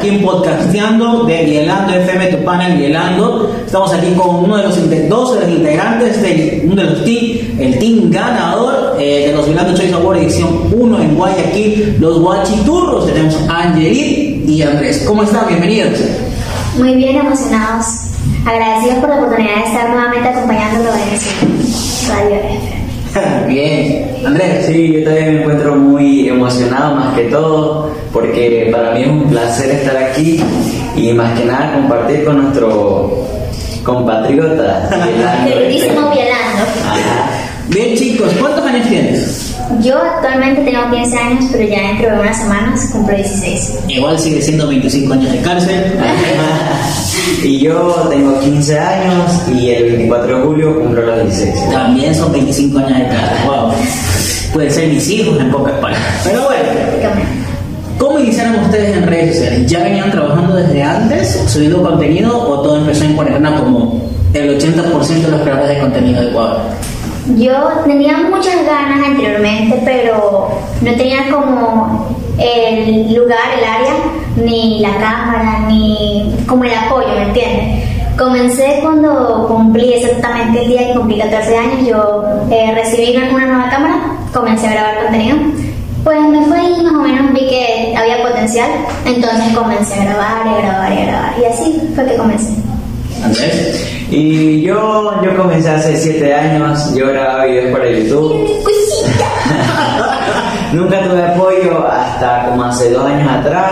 aquí en Podcasteando de Bielando FM, tu panel Bielando. Estamos aquí con uno de los dos de los integrantes de uno de los team, el team ganador eh, de los Bielando Choice Award edición 1 en Guayaquil, los Guachiturros. Tenemos a Angelit y Andrés. ¿Cómo están? Bienvenidos. Muy bien, emocionados. Agradecidos por la oportunidad de estar nuevamente acompañándolo en su radio FM. Bien. Andrés. Sí, yo también me encuentro muy emocionado más que todo porque para mí es un placer estar aquí y más que nada compartir con nuestro compatriota. Queridísimo Violando. Bien, chicos, ¿cuántos años tienes? Yo actualmente tengo 15 años, pero ya dentro de unas semanas cumplo 16. Igual sigue siendo 25 años de cárcel. y yo tengo 15 años y el 24 de julio cumplo los 16. También son 25 años de cárcel. Wow. Pueden ser mis hijos en pocas palabras. Pero bueno. ¿cómo iniciaron ustedes en redes sociales? ¿Ya venían trabajando desde antes, subiendo contenido o todo empezó en cuarentena como el 80% de los creadores de contenido de Ecuador? Yo tenía muchas ganas anteriormente, pero no tenía como el lugar, el área, ni la cámara, ni como el apoyo, ¿me entiendes? Comencé cuando cumplí exactamente el día que cumplí 14 años, yo eh, recibí una nueva cámara, comencé a grabar contenido. Pues me fue y más o menos vi que había potencial, entonces comencé a grabar, y a grabar, y a grabar, y así fue que comencé. Andrés. Y yo, yo comencé hace 7 años, yo grababa videos para YouTube. Nunca tuve apoyo hasta como hace dos años atrás,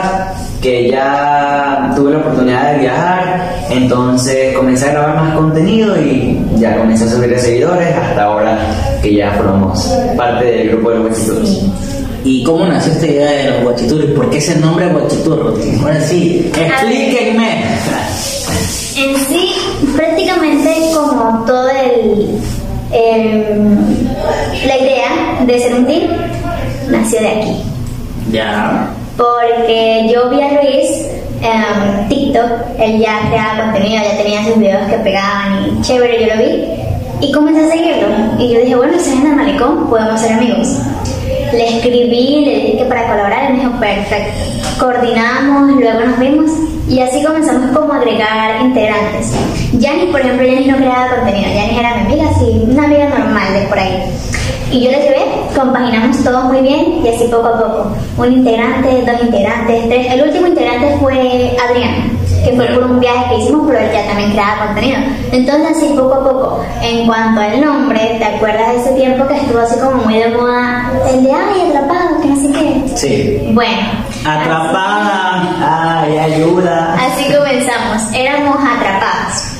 que ya tuve la oportunidad de viajar, entonces comencé a grabar más contenido y ya comencé a subir seguidores hasta ahora que ya formamos parte del grupo de los. ¿Y cómo nació esta idea de los guachiturros? ¿Por qué ese nombre guachiturro? Ahora sí, explíquenme. En sí, prácticamente como todo el, el- la idea de ser un team nació de aquí. Ya. Porque yo vi a Luis en TikTok, él ya creaba contenido, ya tenía sus videos que pegaban y chévere, yo lo vi. Y comencé a seguirlo. Y yo dije, bueno, si es en el malecón, podemos ser amigos. Le escribí, le dije que para colaborar, me dijo, perfecto. Coordinamos, luego nos vimos y así comenzamos como agregar integrantes. Yanni, por ejemplo, Yanni no creaba contenido, Yanni era mi amiga, sí, una amiga normal de por ahí. Y yo la llevé, compaginamos todos muy bien y así poco a poco. Un integrante, dos integrantes, tres. El último integrante fue Adrián, que fue por un viaje que hicimos, pero él ya también creaba contenido. Entonces así poco a poco. En cuanto al nombre, ¿te acuerdas de ese tiempo que estuvo así como muy de moda? El de ay, atrapado, que no sé qué. Sí. Bueno. Atrapada. ¡Ay, ayuda! Así comenzamos, éramos atrapados.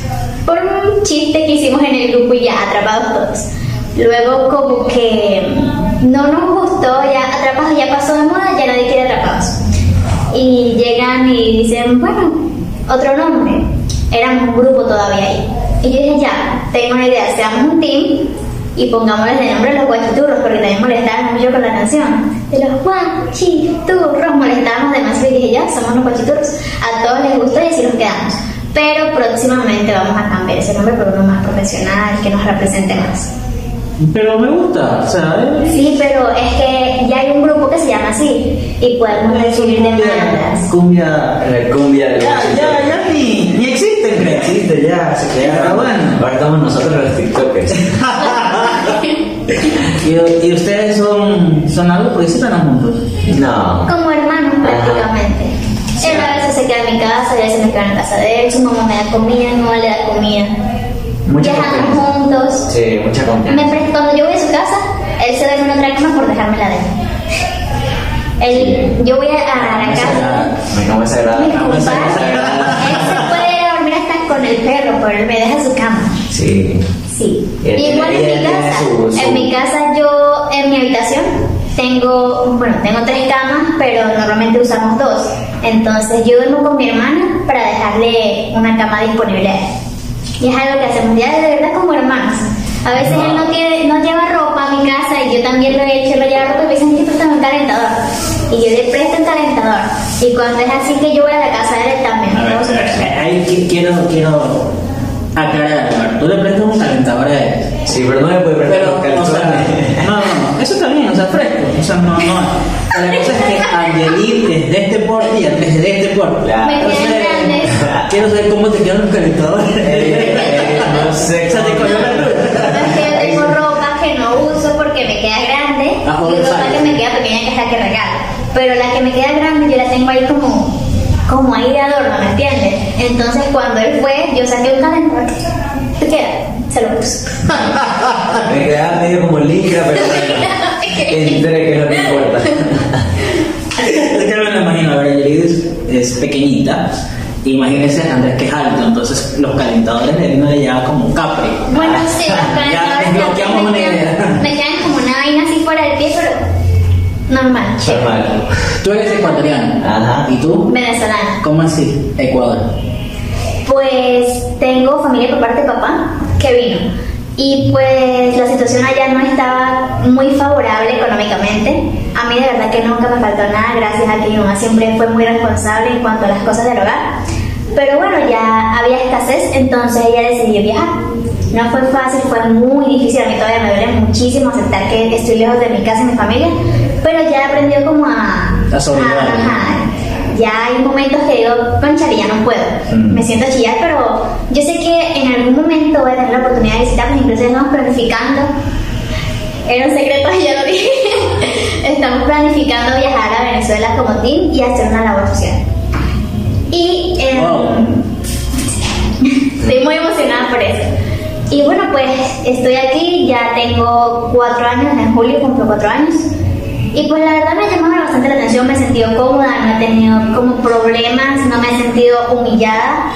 Por un chiste que hicimos en el grupo y ya, atrapados todos. Luego como que no nos gustó, ya atrapados ya pasó de moda, ya nadie quiere atrapados. Y llegan y dicen, bueno, otro nombre. Éramos un grupo todavía ahí. Y yo dije, ya, tengo una idea, seamos un team y pongámosles de nombre los guachiturros, porque también molestaban mucho con la canción. De los guachiturros, molestábamos demasiado y dije, ya, somos los guachiturros. A todos les gustó y así nos quedamos. Pero próximamente vamos a cambiar ese nombre por uno más profesional, que nos represente más. Pero me gusta, o sea, eh, Sí, pero es que ya hay un grupo que se llama así y podemos recibir demandas. Cumbia. La cumbia de Ya, ya, ya ni, ni existen, No creo. existe ya, se Pero crearon. bueno. Ahora estamos nosotros los TikTokers. ¿Y, y ustedes son, son algo? Porque siempre andan juntos. No. Como hermanos prácticamente. Él a veces se queda en mi casa, yo a veces me quedo en casa de él, su mamá me da comida, mi mamá le da comida. Mucha Viajamos juntos. Sí, mucha Me confianza. cuando yo voy a su casa, él se duerme en otra cama por dejarme la de él. Yo voy a, a la casa. Me como esa grada. Disculpa, él se puede dormir hasta con el perro, pero él me deja su cama. Sí. Sí. Igual en mi casa. su- su- En mi casa yo, en mi habitación, tengo, bueno, tengo tres camas, pero normalmente usamos dos. Entonces yo duermo con mi hermana para dejarle una cama disponible a él. Y es algo que hacemos ya de verdad como hermanos. A veces él no, quiere, no lleva ropa a mi casa y yo también lo he hecho, él lo lleva ropa y me dicen que préstame un calentador. Y yo le presto un calentador. Y cuando es así que yo voy a la casa de él también. A ver, ahí qui- quiero, quiero aclarar. Tú le prestas un calentador a él. Sí, pero no me puede prestar sea, calzones. no, no, no, eso está bien, o sea, fresco. O sea, no, no. La cosa es que Angelín es de este porte y Andrés es de este porte. Claro. Entonces. Quiero saber cómo te quedan los calentadores. Eh, eh, no sé O sea, te cogió la luz. Yo tengo ropa que no uso porque me queda grande Ah, y ropa que me queda pequeña que es la que regalo. Pero la que me queda grande yo la tengo ahí como, como ahí de adorno, ¿me entiendes? Entonces cuando él fue, yo saqué un calentador. ¿Qué queda? Se lo puse. Me quedaba medio como licra, pero bueno. Entré, que lo que importa. Es que no me lo imagino, a ver, es pequeñita. Imagínense Andrés que es alto, entonces los calentadores de uno le lleva como un capri. Bueno, sí, los Ya calentadores desbloqueamos una idea. me quedan como una vaina así fuera del pie, pero normal. Normal. Tú eres ecuatoriano. Ajá. ¿Y tú? Venezolana. ¿Cómo así? Ecuador. Pues tengo familia por parte de papá que vino. Y pues la situación allá no estaba muy favorable económicamente. A mí de verdad que nunca me faltó nada, gracias a que mi mamá siempre fue muy responsable en cuanto a las cosas del hogar. Pero bueno, ya había escasez, entonces ella decidió viajar. No fue fácil, fue muy difícil, a mí todavía me duele muchísimo aceptar que estoy lejos de mi casa y mi familia, pero ya aprendió como a... A sobrellevar. ajá, ya hay momentos que digo, conchale, ya no puedo. Mm. Me siento a chillar, pero yo sé que en algún momento voy a tener la oportunidad de visitarlos, incluso estamos planificando. Era un secreto, ya lo dije. estamos planificando viajar a Venezuela como team y hacer una labor social. Y em, Wow. estoy muy emocionada por eso. Y bueno, pues estoy aquí, ya tengo cuatro años, en julio cumplo cuatro años. Y pues la verdad me ha llamado bastante la atención, me he sentido cómoda, no he tenido como problemas, no me he sentido humillada.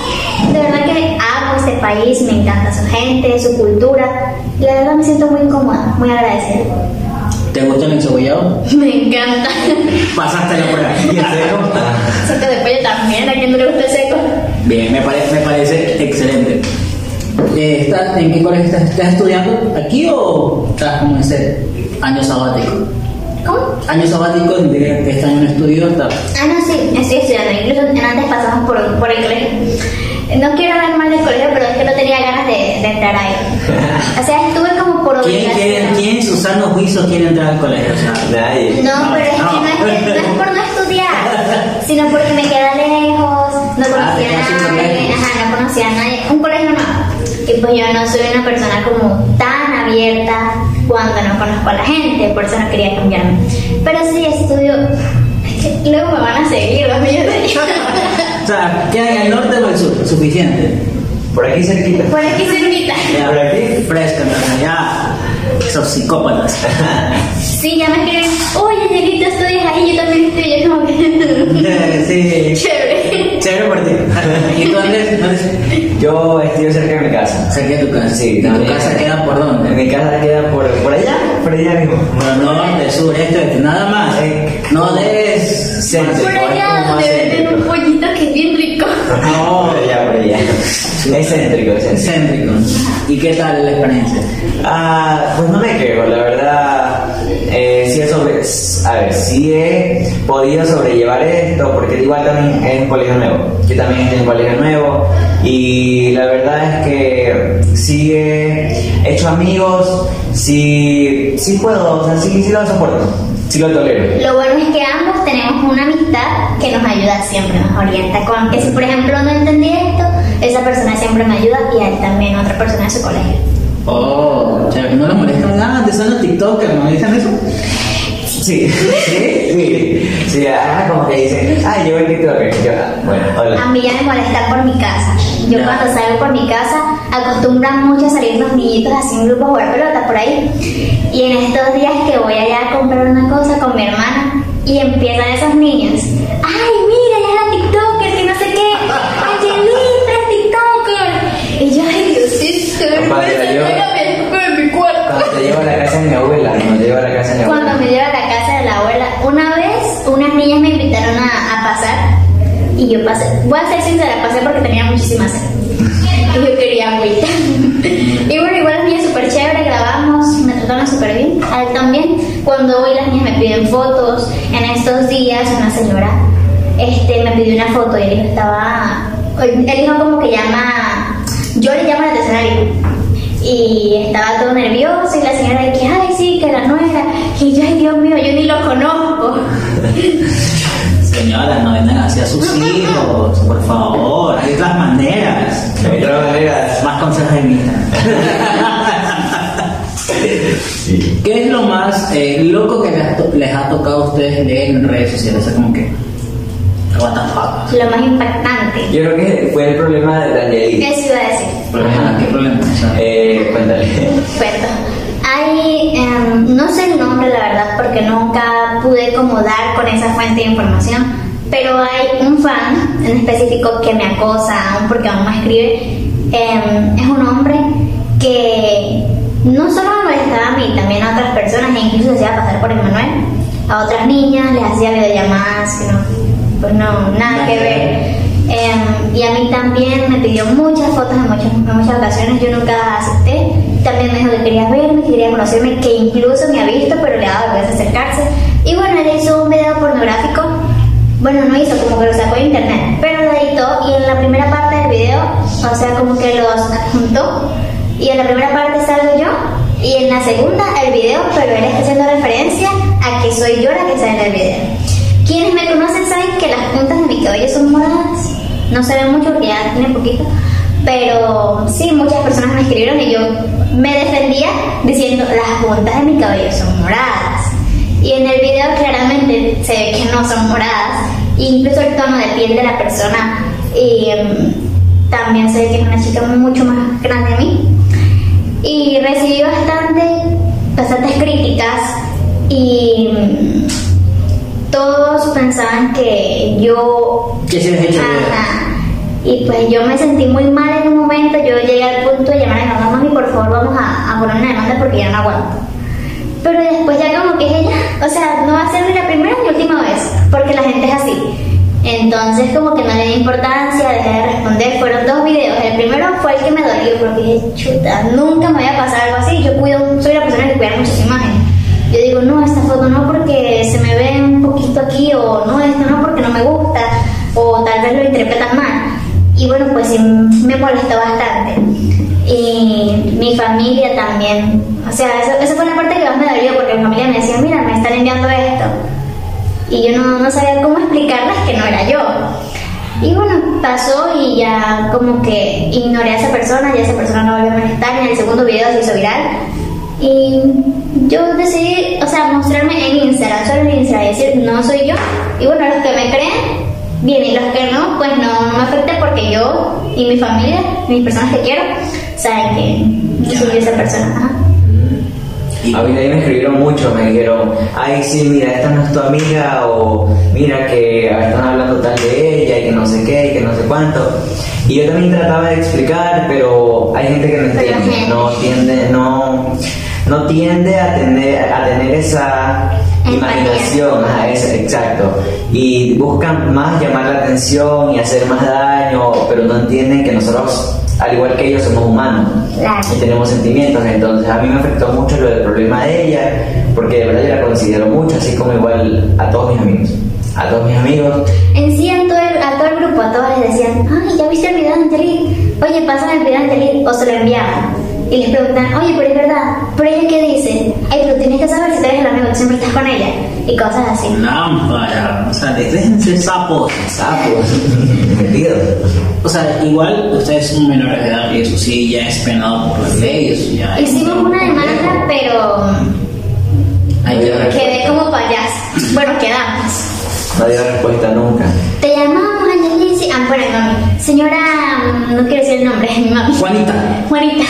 De verdad que amo este país, me encanta su gente, su cultura. Y la verdad me siento muy cómoda, muy agradecida. ¿Te gusta el encebollado? Me encanta. Pasaste la prueba. ¿Y el seco? Siento de pollo también, a quien no le gusta el seco. Bien, me, pare- me parece excelente. Eh, ¿estás- ¿En qué colegio estás, estás estudiando? ¿Aquí o estás como en ese año sabático? ¿Cómo? Año sabático de este año no estudio hasta... Ah, no, sí, estoy estudiando. Incluso antes pasamos por, por el colegio. No quiero hablar mal del colegio, pero es que no tenía ganas de, de entrar ahí. O sea, estuve como por ¿Quién, quiere, ¿Quién en su sano juicio quiere entrar al colegio? O sea, Nadie. No, pero es que No. es, no es por no estudiar, sino porque me queda lejos, no Ah, conocía a nadie, ajá, no conocía a nadie, un colegio no. Y pues yo no soy una persona como tan abierta cuando no conozco a la gente, por eso no quería cambiarme. Pero sí estudio, luego me van a seguir los millones o sea, ¿queda en el norte o el sur? Suficiente. Por aquí cerquita. Por aquí cerquita. Ya, ¿Por aquí? Fresca, entonces ya. Esos psicópatas. Sí, ya me escriben, oye, Angelita, estudias ahí, yo también estoy, yo como que... sí. Chévere. Chévere por ti. ¿Y tú, Andrés? ¿Dónde Yo estudio cerca de mi casa. Cerca de tu casa. Sí, ¿Y tu casa queda por dónde? Mi casa queda por, por allá, por allá mismo. Por norte, sur, este, oeste, nada más. Eh, No des. Por allá donde venden un pollito que es bien rico. No. Por allá, por allá. Excéntrico, excéntrico. ¿Y qué tal la experiencia? Ah, pues no me quejo, la verdad. Eh, sí he sobre, a ver, sí he podido sobrellevar esto, porque igual también es un colegio nuevo. Yo también estoy en un colegio nuevo. Y la verdad es que sí he hecho amigos, sí, sí puedo, o sea, sí, sí lo soporto, sí lo tolero. Lo bueno es que ambos tenemos una amistad que nos ayuda siempre, nos orienta. Con que si por ejemplo no entendí esto, esa persona siempre me ayuda y a él también, otra persona de su colegio. Oh, chévere. ¿No le molestan nada? ¿Te son los TikTokers? ¿No dicen eso? Sí, sí, sí, sí, ah, como que dicen, ah, yo veo TikTok, yo, ah, bueno, A hola. mí ya me molesta por mi casa. Yo Ya. cuando salgo por mi casa acostumbran mucho a salir los niñitos así en grupos a jugar pelota por ahí. Y en estos días que voy allá a comprar una cosa con mi hermana y empiezan esos niños. ¡Ay, mira, ya es la TikToker, que no sé qué! ¡Angelita es TikToker! Y yo, ¡ay, Diosito! Mi cuarto! Cuando te llevo a la casa de mi abuela, cuando te llevo a la casa de mi Cuando abuela. me llevo a la casa de la abuela, una vez unas niñas me invitaron a, a pasar y yo pasé. Voy a ser sincera, pasé porque tenía muchísima sed. Y yo quería agüita. Y bueno, igual las niñas súper chévere, grabamos, me trataron súper bien. A él también. Cuando voy, las niñas me piden fotos. En estos días, una señora este, me pidió una foto y el hijo estaba. El hijo como que llama. Yo le llamo al hijo. Y estaba todo nervioso y la señora de que, ay, sí, que la nuera. Y yo, ay, Dios mío, yo ni lo conozco. Señora, no vendan así a sus hijos, por favor. Hay otras maneras. Hay otras maneras. Más consejos de mí. Sí. ¿Qué es lo más eh, loco que les les ha tocado a ustedes leer en redes sociales? O sea, como que. What the fuck? Lo más impactante. Yo creo que fue el problema de Daniel. Eso iba a decir. Ajá, ¿Qué problema? O sea, Eh, cuéntale. Cuento. Hay, em, no sé el nombre la verdad porque nunca pude como dar con esa fuente de información, pero hay un fan en específico que me acosa aún porque aún me escribe. Em, es un hombre que no solo me molestaba a mí, también a otras personas e incluso se hacía pasar por Emanuel. A otras niñas les hacía videollamadas, que no, pues no, nada que ver. Em, y a mí también me pidió muchas fotos en muchas, en muchas ocasiones, yo nunca acepté. También me dijo que quería verme, que quería conocerme, que incluso me ha visto, pero le daba vergüenza acercarse. Y bueno, él hizo un video pornográfico. Bueno, no hizo, como que lo sacó de internet, pero lo editó y en la primera parte del video, o sea, como que los adjuntó. Y en la primera parte salgo yo y en la segunda el video, pero él está haciendo referencia a que soy yo la que sale en el video. Quienes me conocen saben que las puntas de mi cabello son moradas. No se ve mucho porque ya tiene poquito. Pero sí, muchas personas me escribieron y yo me defendía diciendo las puntas de mi cabello son moradas. Y en el video claramente se ve que no son moradas. Incluso el tono de piel de la persona y, em, también se ve que es una chica mucho más grande que mí. Y recibí bastante, bastantes críticas y mm, todos pensaban que yo ¿Qué se les hecho? Ajá. Y pues yo me sentí muy mal en un momento, yo llegué al punto de llamar a mi mamá, mami, por favor vamos a, a poner una demanda porque ya no aguanto. Pero después ya como que ella, o sea, no va a ser ni la primera ni última vez, porque la gente es así. Entonces como que no le di importancia, dejé de responder, fueron dos videos. El primero fue el que me dolió, porque dije, chuta, nunca me vaya a pasar algo así. Yo cuido, soy la persona que cuida muchas imágenes. Yo digo, no, esta foto no porque se me ve un poquito aquí, o no, esto no porque no me gusta, o tal vez lo interpretan mal. Y bueno, pues sí, me molestó bastante. Y mi familia también. O sea, eso, esa fue la parte que más me dolió porque mi familia me decía, mira, me están enviando esto. Y yo no, no sabía cómo explicarles que no era yo. Y bueno, pasó y ya como que ignoré a esa persona, ya esa persona no volvió a molestar, en el segundo video se hizo viral. Y yo decidí, o sea, mostrarme en Instagram, solo en Instagram, decir, no soy yo. Y bueno, los que me creen, bien, y los que no, pues no, no me afecta porque yo y mi familia, mis personas que quiero, saben que no soy esa persona. Ajá. Y- A mí también me escribieron mucho, me dijeron, ay sí, mira, esta no es tu amiga, o mira que están hablando tal de ella y que no sé qué y que no sé cuánto. Y yo también trataba de explicar, pero hay gente que no entiende, no tiende, no, no tiende a tener, a tener esa imaginación, ajá, esa- exacto. Y buscan más llamar la atención y hacer más daño, pero no entienden que nosotros, al igual que ellos, somos humanos y tenemos sentimientos. Entonces, a mí me afectó mucho lo del problema de ella, porque de verdad yo la considero mucho, así como igual a todos mis amigos. A todos mis amigos, En sí, a todo, el, a todo el grupo, a todos les decían, ay, ¿ya viste el video de Antelit? Oye, pásame el video de Antelit, o se lo enviaban. Y les preguntan, oye, pero es verdad, ¿pero ella qué dice? Ay, pero tienes que saber si tú eres el amigo, siempre estás con ella. Y cosas así. Lámpara. O sea, déjense sapos. sapos, metidos. O sea, igual ustedes son menores de edad y eso sí ya es penado por la ley. Eso ya Hicimos una demanda, pero quedé como payaso. Bueno, quedamos. No dio respuesta nunca. Te Angelici. Ah, bueno, mami. Señora, no quiero decir el nombre, mi mami. Juanita. Juanita,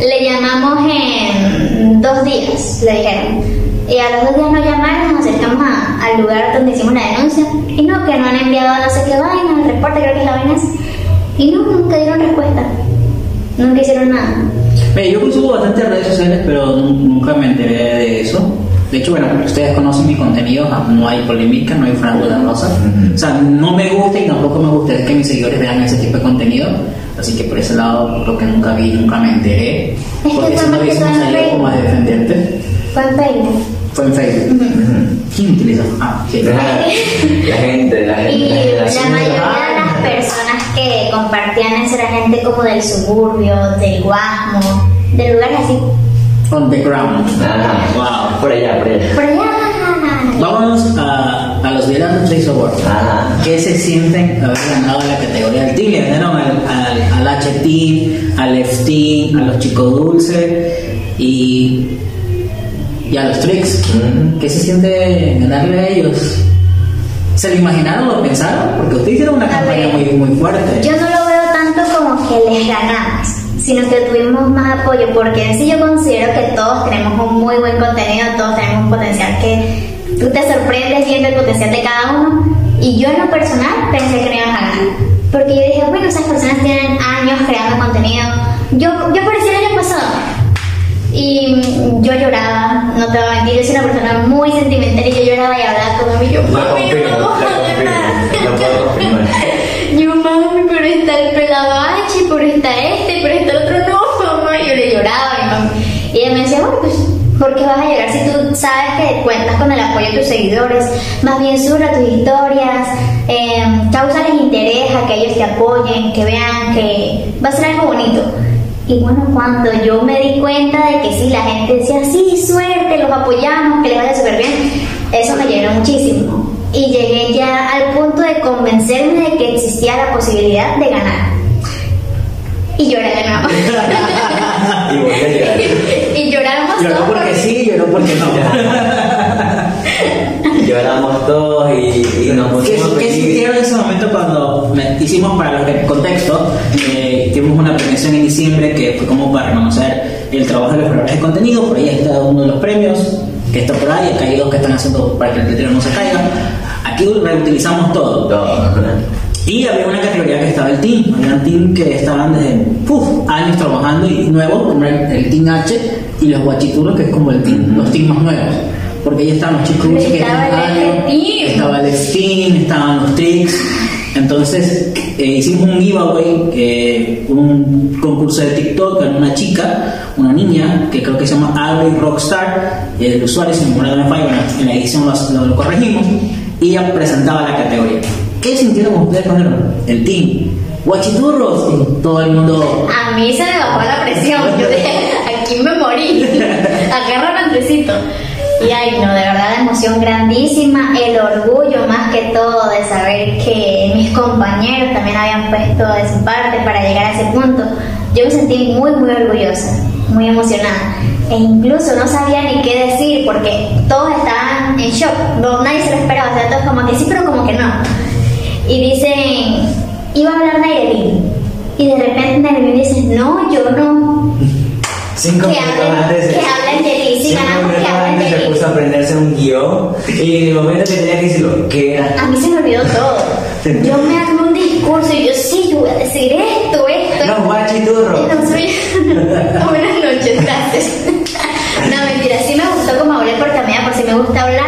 le llamamos en dos días, le dijeron. Y a los dos días nos llamaron, nos acercamos a- al lugar donde hicimos la denuncia. Y no, que no han enviado no sé qué vaina, el reporte creo que es la vaina. Y no, nunca dieron respuesta. Nunca hicieron nada. Mira, yo consumo bastantes redes sociales, pero nu- nunca me enteré de eso. De hecho, bueno, ustedes conocen mi contenido, ah, no hay polémica, no hay franco de rosa. Ujú. O sea, no me gusta y tampoco me gustaría que mis seguidores vean ese tipo de contenido. Así que por ese lado, lo que nunca vi, nunca me enteré. Es que Porque si no hubiésemos salido como a defenderte. Fue en Facebook. Fue en Facebook. ¿Quién utiliza? Ah, sí. La gente, la gente. Y la la generación mayoría de de- las personas que compartían eso era gente como del suburbio, del Guasmo, de lugares así. On the ground. Ajá. Wow. Por allá, por allá. Por allá. Vámonos a, a los Violando Trace Awards. Ajá. ¿Qué se sienten haber ganado la categoría del? Le ganaron al, al, al H-Team, al F-Team, a los Chicos Dulce y, y a los Tricks. Ujú. ¿Qué se siente ganarle a ellos? ¿Se lo imaginaron o lo pensaron? Porque ustedes hicieron una A campaña ver, muy, muy fuerte. Yo no lo veo tanto como que les ganamos, sino que tuvimos más apoyo, porque en sí yo considero que todos tenemos un muy buen contenido, todos tenemos un potencial que tú te sorprendes viendo el potencial de cada uno. Y yo en lo personal pensé que no íbamos a ganar, porque yo dije, bueno, esas personas tienen años creando contenido. Yo, yo parecía el año pasado. Y mm, yo lloraba, no te voy a mentir, yo soy una persona muy sentimental y yo lloraba y hablaba con mi yo, Lo "Mami, no confirmo, lo vamos a ganar". confirmo. Lo puedo confirmar. Yo, mami, pero está el pelado H, pero está este, pero está el otro no, mamá. Yo le lloraba mi mamá. Y ella me decía, bueno, pues, ¿por qué vas a llorar si tú sabes que cuentas con el apoyo de tus seguidores? Más bien surra tus historias, eh, causales interés a que ellos te apoyen, que vean que va a ser algo bonito. Y bueno, cuando yo me di cuenta de que sí, la gente decía, sí, suerte, los apoyamos, que les vaya súper bien, eso me llenó muchísimo. Y llegué ya al punto de convencerme de que existía la posibilidad de ganar. Y lloré de nuevo. Y volví a y lloramos Lloró todos porque sí, lloró porque no. Lloramos todos y, y nos ¿Qué, pusimos qué felices. sintieron en ese momento cuando me- hicimos para los que contexto? Eh, tuvimos una premiación en diciembre que fue como para reconocer el trabajo de los creadores de contenido. Por ahí está uno de los premios que está por ahí. Acá hay dos que están haciendo para que el letrero no se caiga. Aquí reutilizamos todo. Todo. Y había una categoría que estaba el team. Había un team que estaban desde uf, años trabajando y nuevos, como el, Team H y los guachiturros, que es como el team, los teams más nuevos. Porque ahí estaban los chicos que estaba tenían el años, Team. estaba el Steam, estaban los Tricks. Entonces eh, hicimos un giveaway, eh, un concurso de TikTok con una chica, una niña, que creo que se llama Avril Rockstar, el usuario, no me falla, bueno, en la edición lo, lo- lo corregimos, y ella presentaba la categoría. ¿Qué sintieron ustedes con el, el team? Guachiturros, y todo el mundo... A mí se me bajó la presión. Yo dije, aquí me morí. Agárrame Andresito. Y ay, no, de verdad, la emoción grandísima. El orgullo, más que todo, de saber que mis compañeros también habían puesto de su parte para llegar a ese punto. Yo me sentí muy, muy orgullosa, muy emocionada. E incluso no sabía ni qué decir porque todos estaban en shock. No, nadie se lo esperaba. O sea, todos como que sí, pero como que no. Y dicen, iba a hablar Nairelin. Y de repente Nairelin dice, no, yo no. Cinco Que minutos hablen- antes. que hablen de sí, cinco ganamos, que hablen de se mí. puso a aprenderse un guion. Y en el momento que tenía que decirlo, ¿qué era? A mí se me olvidó todo. Yo me armé un discurso y yo, sí, yo voy a decir esto, esto. Los guachiturros. No soy- Buenas noches, gracias. No, mentira, sí me gustó como hablé porque a mí por sí me gusta hablar,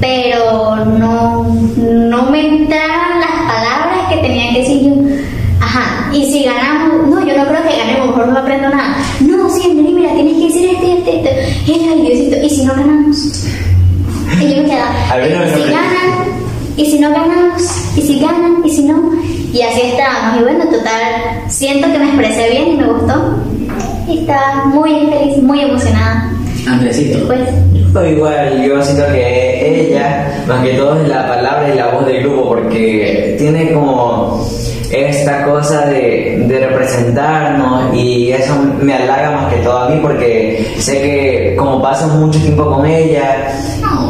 pero no, no me entraban las palabras que tenía que decir yo. Ajá, y si ganamos, no, yo no creo que ganemos, mejor no aprendo nada. No, sí, mira, tienes que decir esto y esto, y. Ay, Diosito, ¿y si no ganamos? Y yo me quedaba, no ¿y si ganan? ¿Y si no ganamos? ¿Y si ganan? ¿Y si no? Y así estábamos. Y bueno, total, siento que me expresé bien y me gustó. Y estaba muy feliz, muy emocionada. Andresito. Pues, O igual, yo siento que ella, más que todo, es la palabra y la voz del grupo, porque tiene como esta cosa de, de representarnos y eso me halaga más que todo a mí porque sé que como paso mucho tiempo con ella,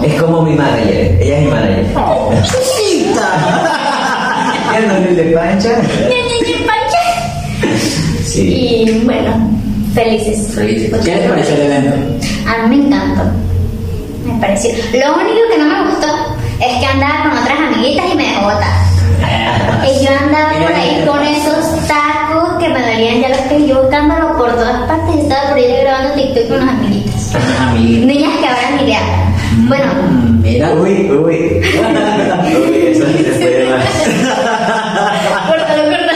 es como mi manager, ella es mi manager. ¿Ya no le pancha? Sí. y bueno, felices. Feliz. ¿Qué les pareció el evento? A mí me encantó. Me pareció. Lo único que no me gustó es que andaba con otras amiguitas y me dejó botar. Y yo andaba por ahí con esos tacos que me dolían ya los pies, yo buscándolo por todas partes, estaba por ahí grabando TikTok con unas amiguitas. Niñas que ahora ni le. Bueno, Mira. Uy, uy. Uy, eso sí se puede más. córtalo, córtalo.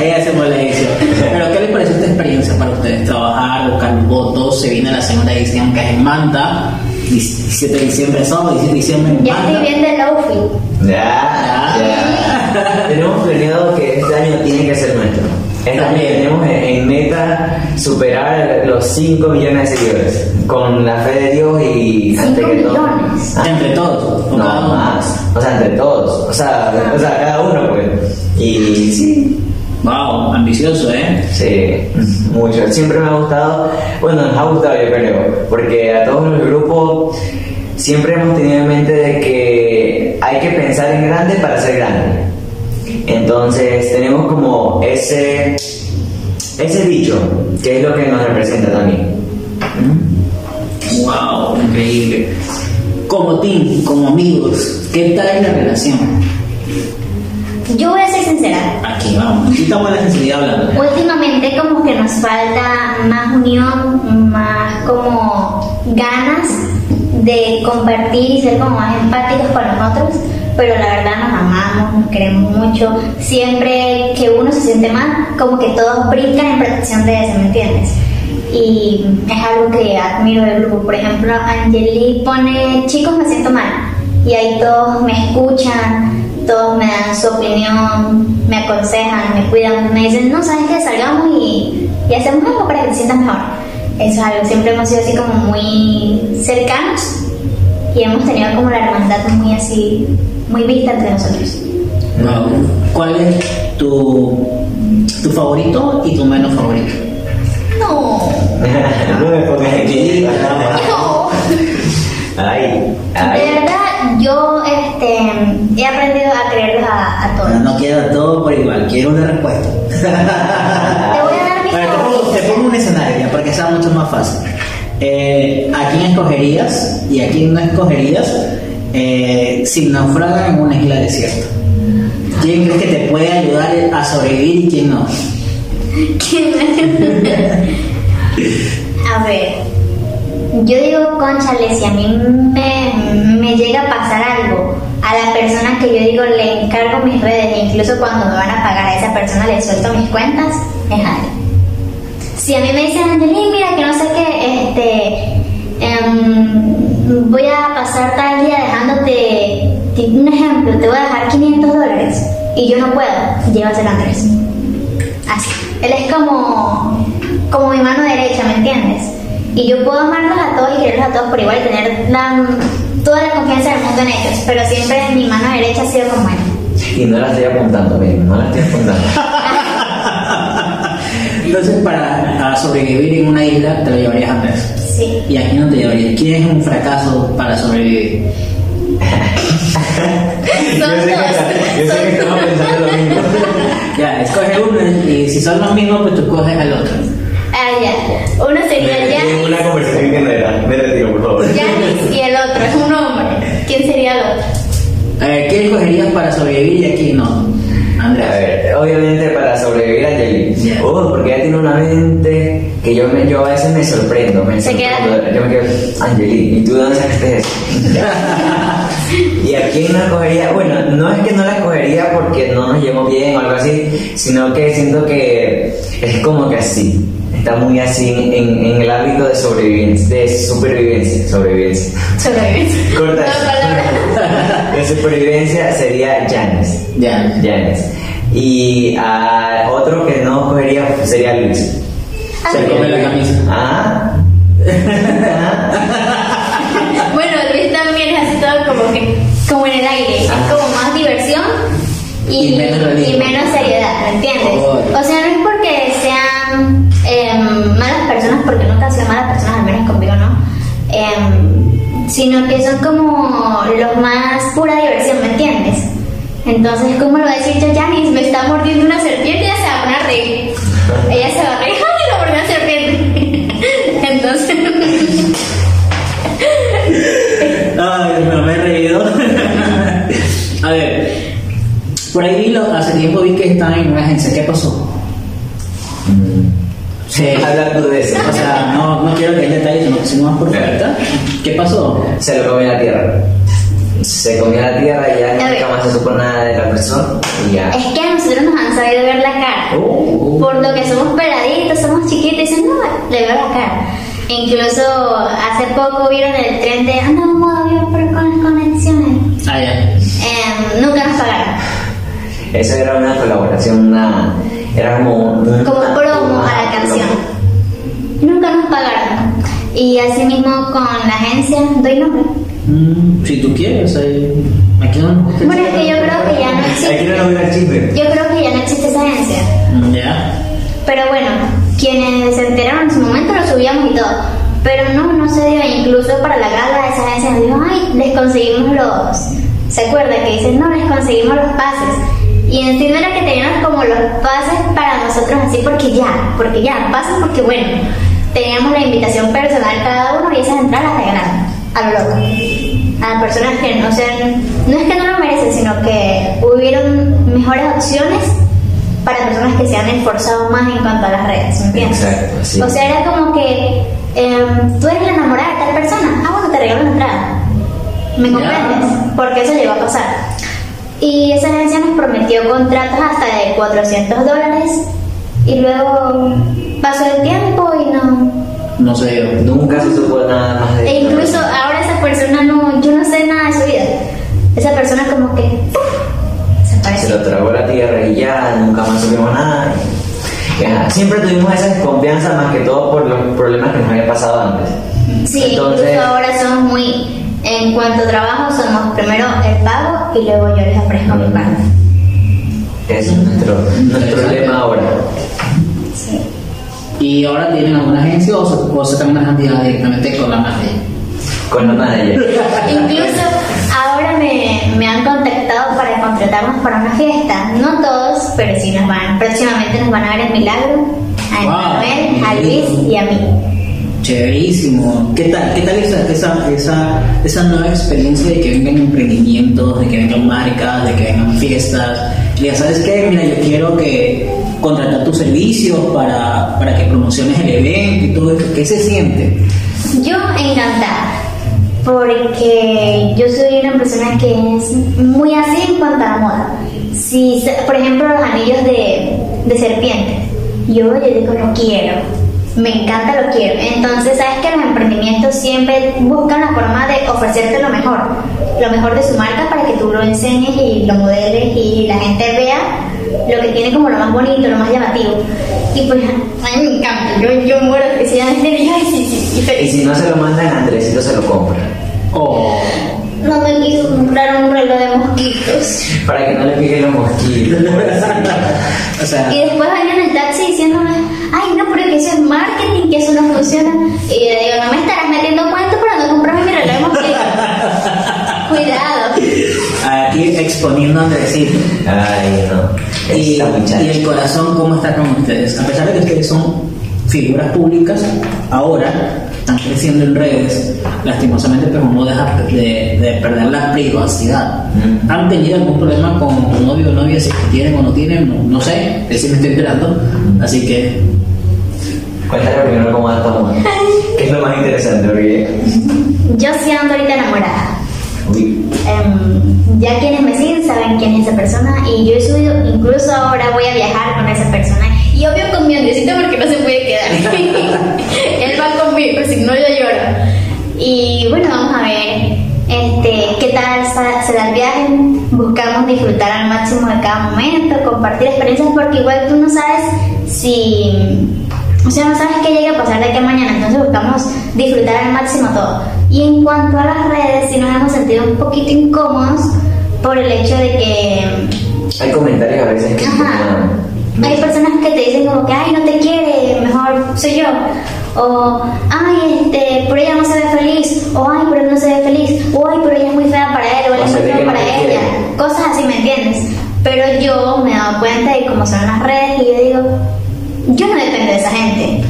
Ahí hacemos la edición. Pero ¿qué les pareció esta experiencia para ustedes? Trabajar, buscar los votos, se viene la segunda edición que es en Manta, 17 de diciembre sábado, 17 de diciembre en Ya estoy bien de Lofi. Ya, ya. Tenemos planeado que este año tiene que ser nuestro. También. tenemos en, en meta superar los 5 millones de seguidores. Con la fe de Dios y 5 ante que todo- millones. Ah, Entre todos. o No, cada uno. más. O sea, entre todos. O sea, o sea, cada uno, pues. Y sí, Wow, ambicioso, ¿eh? Sí, mucho. Siempre me ha gustado, bueno, nos ha gustado yo creo, porque a todos los grupos siempre hemos tenido en mente de que hay que pensar en grande para ser grande. Entonces tenemos como ese, ese dicho, que es lo que nos representa también. ¿Mm? Wow, increíble. Como team, como amigos, ¿qué tal es la relación? Yo voy a ser sincera. Aquí vamos, aquí estamos en la sinceridad hablando. Últimamente como que nos falta más unión, más como ganas de compartir y ser como más empáticos con nosotros, pero la verdad nos amamos, nos queremos mucho. Siempre que uno se siente mal, como que todos brincan en protección de eso, ¿me entiendes? Y es algo que admiro del grupo. Por ejemplo, Angeli pone, chicos, me siento mal. Y ahí todos me escuchan, todos me dan su opinión, me aconsejan, me cuidan, me dicen, no, sabes que salgamos y, y hacemos algo para que te sientas mejor. Eso es algo, siempre hemos sido así como muy cercanos y hemos tenido como la hermandad muy así, muy vista entre nosotros. Wow. ¿Cuál es tu, tu favorito y tu menos favorito? No, no me pongas aquí. no. Ay, De ay. verdad, yo este, he aprendido a creerlos a, a todos. No, no quiero todo por igual, quiero una respuesta. Te voy a dar mi Bueno, te, pongo, favorito. te pongo un escenario ya, para que sea mucho más fácil. Eh, ¿A quién escogerías y a quién no escogerías eh, si naufragan en una isla desierta? ¿Quién crees que te puede ayudar a sobrevivir y quién no? A ver, yo digo, conchale, si a mí me, llega a pasar algo a la persona que yo digo le encargo mis redes, e incluso cuando me van a pagar a esa persona le suelto mis cuentas, es. Si a mí me dicen, Angelina, mira que no sé qué, este, em, voy a pasar tal día dejándote, un ejemplo, te voy a dejar 500 dólares y yo no puedo, llévaselo a Andrés. Así. Él es como, como mi mano derecha, ¿me entiendes? Y yo puedo amarlos a todos y quererlos a todos por igual y tener la- toda la confianza del mundo en ellos, pero siempre mi mano derecha ha sido como él. Y no la estoy apuntando, bien, no la estoy apuntando. Entonces, para a sobrevivir en una isla, te lo llevarías a Andrés. Sí. ¿Y a quién no te llevarías? ¿Quién es un fracaso para sobrevivir? yo sé que, yo sé que estamos pensando lo mismo. Ya, escoge uno y si son los mismos, pues tú coges al otro. Ah, ya. Uno sería Me Yanis, una conversación que no era. Me retiro, por favor. Yanis y el otro es un hombre. ¿Quién sería el otro? Eh, ¿Quién escogerías para sobrevivir y a quién A Andrés. ver, obviamente para sobrevivir a Angeli. Yeah. Oh, porque ella tiene una mente que yo, me, yo a veces me sorprendo. Me Se sorprendo. queda- Yo me quedo, Angeli, ¿y tú de dónde sacaste eso? ¿Y a quién no escogería? Bueno, no es que no la escogería porque no nos llevamos bien o algo así, sino que siento que es como que así. Está muy así en, en el ámbito de sobrevivencia, de supervivencia, sobrevivencia. Sobrevivencia. Corta. De supervivencia sería Janis. Ya. Janis. Y a otro que no cogería sería Luis. Se come la camisa. Ah. Bueno, Luis también es así todo como que, como en el aire, es como más diversión y, Y menos realismo. y menos seriedad, ¿me entiendes? Oh. O sea, no es porque sean em, malas personas, porque nunca han sido malas personas, al menos conmigo no, Em, sino que son como los más pura diversión, ¿me entiendes? Entonces, ¿cómo lo va a decir Janice? Me está mordiendo una serpiente ella se va a poner a reír. Ella se va a reír, ¡ay, me mordió una serpiente! Entonces... Ay, me, me he reído. a ver, por ahí lo- hace tiempo vi que estaban en una agencia. ¿Qué pasó? Sí. Hablando de eso. O sea, no, no quiero que haya detalles, sino- sino más por falta. ¿Qué pasó? Se lo comió la tierra. Se comió la tierra y ya nunca más se supo nada de la persona. Y ya. Es que a nosotros nos han sabido ver la cara. Oh. Por lo que somos peladitos, somos chiquitos, dicen, no, le veo la cara. Incluso hace poco vieron el tren de, anda, vamos a ver pero con las conexiones. Ah, ya. Em, nunca nos pagaron. Eso era una colaboración, una. Era como. Como promo a la canción. Y así mismo con la agencia, doy nombre. Mm, si tú quieres, ahí- aquí no. Bueno, es que yo creo que ya no existe. Aquí no nos el chisme. Yo creo que ya no existe esa agencia. Mm, Ya. Pero bueno, quienes se enteraron en su momento lo subíamos y todo. Pero no, no se dio. Incluso para la gala esa agencia nos dijo, ay, les conseguimos los... ¿Se acuerda que dicen, no, les conseguimos los pases? Y en sí no era que teníamos como los pases para nosotros así porque ya, porque ya, pases porque bueno, teníamos la invitación personal cada uno y esas entradas las regalaron a lo loco. A personas que no sean, no es que no lo merecen, sino que hubieron mejores opciones para personas que se han esforzado más en cuanto a las redes, ¿me entiendes? Exacto, sí. O sea, era como que em, tú eres la enamorada de tal persona, ah, bueno, te regalo una entrada. ¿Me comprendes? Porque eso llegó a pasar. Y esa agencia nos prometió contratos hasta de 400 dólares y luego pasó el tiempo y no. No sé yo. Nunca se supo nada más de E incluso ahora esa persona no, yo no sé nada de su vida. Esa persona como que ¡puf! se Se lo tragó la tierra y ya, nunca más supimos nada. Y, ajá, Siempre tuvimos esa desconfianza más que todo por los problemas que nos había pasado antes. Sí, Entonces- incluso ahora somos muy, en cuanto a trabajo, somos primero el pago y luego yo les ofrezco mi parte. Ese es nuestro, nuestro lema ahora. Sí. ¿Y ahora tienen alguna agencia o se, o se están manejando ya directamente con la madre? Con la manager. Incluso ahora me, me han contactado para contratarnos para una fiesta. No todos, pero sí nos van. Próximamente nos van a ver en Milagro, a Wow, Manuel, a. Luis y a mí. Chéverísimo. ¿Qué tal, qué tal esa, esa, esa, esa nueva experiencia de que vengan emprendimientos, de que vengan marcas, de que vengan fiestas? Ya sabes qué, mira, yo quiero que contratar tus servicios para, para que promociones el evento y todo eso. ¿Qué se siente? Yo encantada, porque yo soy una persona que es muy así en cuanto a la moda. Si, por ejemplo, los anillos de, de serpiente, yo, yo digo, lo quiero, me encanta, lo quiero. Entonces, sabes que los emprendimientos siempre buscan la forma de ofrecerte lo mejor, lo mejor de su marca para que tú lo enseñes y lo modeles y la gente vea lo que tiene como lo más bonito, lo más llamativo. Y pues, a mí me encanta, yo, yo muero sí, sí, y Y feliz. si no se lo mandan, Andresito se lo compra. Oh, No me quiso comprar un reloj de mosquitos. Para que no le piquen los mosquitos. o sea, Y después venía en el taxi diciéndome, ay no, pero que eso es marketing, que eso no funciona. Y yo digo, no me estarás metiendo cuento para no comprarme mi reloj. Cuidado. aquí exponiendo a Andresito. Ay, no. Y, y el corazón, ¿cómo está con ustedes? A pesar de que ustedes son figuras públicas, ahora están creciendo en redes, lastimosamente, pero no deja de, de perder la privacidad. Mm. ¿Han tenido algún problema con tu novio o novia? Si tienen o no tienen, no, no sé, de si me estoy enterando. Así que, Cuéntale primero cómo amor. ¿Qué es lo más interesante. Yo sí ando ahorita enamorada. Uy, Em, ya quienes me siguen saben quién es esa persona y yo he subido, incluso ahora voy a viajar con esa persona y obvio con mi Andresito porque no se puede quedar. Él va conmigo, si no yo lloro. Y bueno, vamos a ver este, qué tal se da el viaje. Buscamos disfrutar al máximo de cada momento, compartir experiencias porque igual tú no sabes si... O sea, no sabes qué llega a pasar de a mañana, entonces buscamos disfrutar al máximo todo. Y en cuanto a las redes, sí nos hemos sentido un poquito incómodos por el hecho de que hay comentarios a veces que... Ajá. Hay personas que te dicen como que, ay, no te quiere, mejor soy yo. O, ay, este, pero ella no se ve feliz. O, ay, pero él no se ve feliz. O, ay, pero ella es muy fea para él. O él es muy feo no para ella. quiere. Cosas así, ¿me entiendes? Pero yo me he dado cuenta y como son las redes, y yo digo, yo no dependo de esa gente.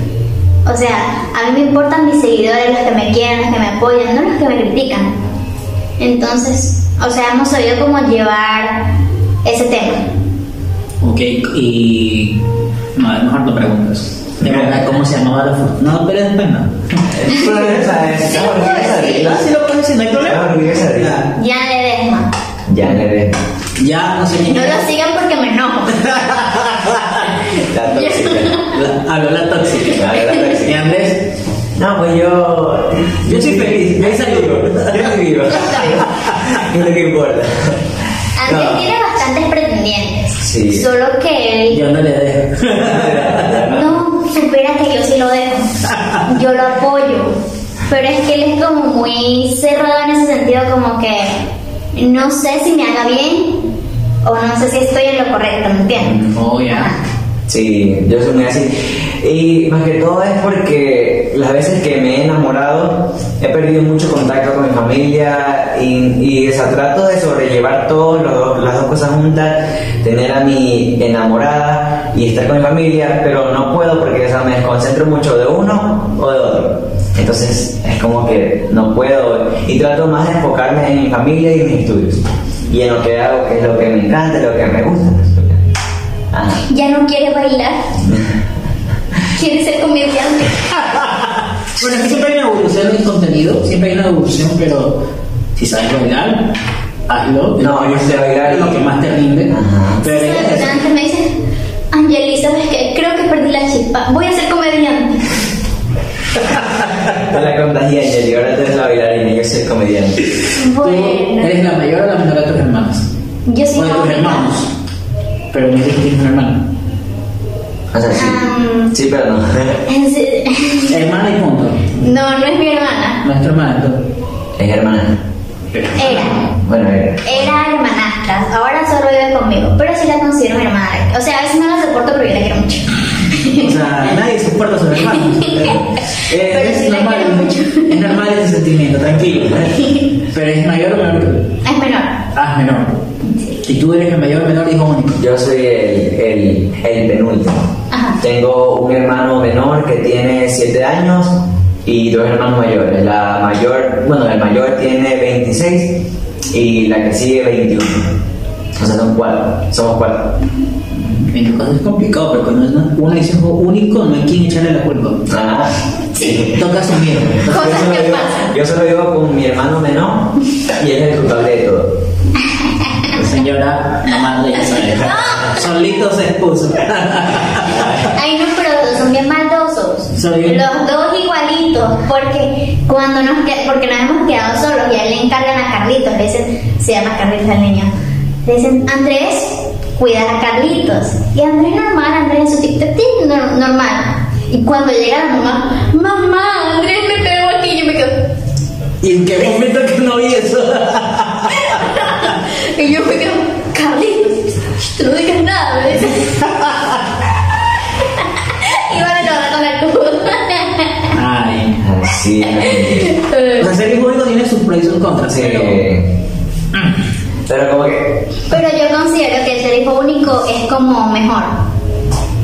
O sea, a mí me importan mis seguidores, los que me quieren, los que me apoyan, no los que me critican. Entonces, o sea, hemos sabido cómo llevar ese tema. ok, y. No, mejor no preguntas. De verdad, ¿cómo se llamaba la foto? No, pero después no. Sí, Ah, sí lo puedes decir, no hay problema. Ya, Ya le dejo. Ya, le ya no sé No lo sigan porque me enojo. La tóxica. La- Habló la tóxica. Habló la tóxica. ¿Y Andrés? No, pues yo. Yo soy feliz, yo soy vivo. Yo estoy vivo. Es lo que importa. Andrés No. tiene bastantes pretendientes. Sí. Solo que él. Yo no le dejo. No, supera que yo sí lo dejo. Yo lo apoyo. pero es que él es como muy cerrado en ese sentido, como que no sé si me haga bien o no sé si estoy en lo correcto, ¿me entiendes? Oh, ya. Sí, yo soy muy así. Y más que todo es porque las veces que me he enamorado he perdido mucho contacto con mi familia y, y trato de sobrellevar todas las dos cosas juntas, tener a mi enamorada y estar con mi familia, pero no puedo porque o me desconcentro mucho de uno o de otro. Entonces es como que no puedo y trato más de enfocarme en mi familia y en mis estudios y en lo que hago, que es lo que me encanta, lo que me gusta. Ya no quiere bailar, quiere ser comediante. Bueno, es que siempre hay una evolución en el contenido, siempre hay una evolución, pero si sabes bailar, hazlo. No, yo sé bailar Es lo que más te rinde. Ajá. Pero ella ¿Sabes? es- Antes me dice, Angeli, ¿sabes qué? Creo que perdí la chispa, voy a ser comediante. Te la contagié ayer y ahora tú eres la bailarina y yo soy el comediante. tú Bueno, eres la mayor o la menor de tus hermanos. yo soy O de tus hermanos. Pero me dices que tienes un hermano. O sea, sí. Ah. Sí, pero no. Hermana y punto. No, no es mi hermana. No es tu hermana. Es hermana. Era. Bueno, era. Era hermanastra, ahora solo vive conmigo, pero sí la considero mi hermana. O sea, a veces no la soporto, pero yo la quiero mucho. O sea, nadie soporta a sus hermanos. Eh, Pero es, sí la normal, es normal ese sentimiento, tranquilo. ¿eh? Pero es mayor o menor que tú. Es menor. Ah, es menor. Y tú eres el mayor o menor hijo único. Yo soy el, el, el penúltimo. Ajá. Tengo un hermano menor que tiene 7 años y dos hermanos mayores. La mayor, bueno, el mayor tiene 26 y la que sigue 21. O sea, son cuatro. Somos cuatro. En tu caso es complicado, porque cuando es uno es hijo único, no hay quien echarle la culpa. Ah. Sí. Toca asumir. Cosas yo, solo que vivo, pasan. yo solo vivo con mi hermano menor y él es el culpable de todo. Señora, mamá de Isabel. Solito se expuso. Ay, no, pero son bien maldosos. Son bien- Los dos igualitos, porque cuando nos que- porque nos hemos quedado solos y a él le encargan a Carlitos, le dicen, se llama Carlitos el niño, le dicen, Andrés, cuida a Carlitos. Y Andrés normal, Andrés en su TikTok, "Sí, no- normal. Y cuando llega la mamá, mamá, Andrés me pegó aquí, y yo me quedo, ¿Y en qué momento que no vi eso? y yo me quedo, Carlitos, tú no digas nada, me dice. y bueno, no, con el cubo. Ay. Así. O sea, ser hijo único tiene sus pros y sus contras. Sí. pero- Pero como que. Pero yo considero que el ser hijo único es como mejor.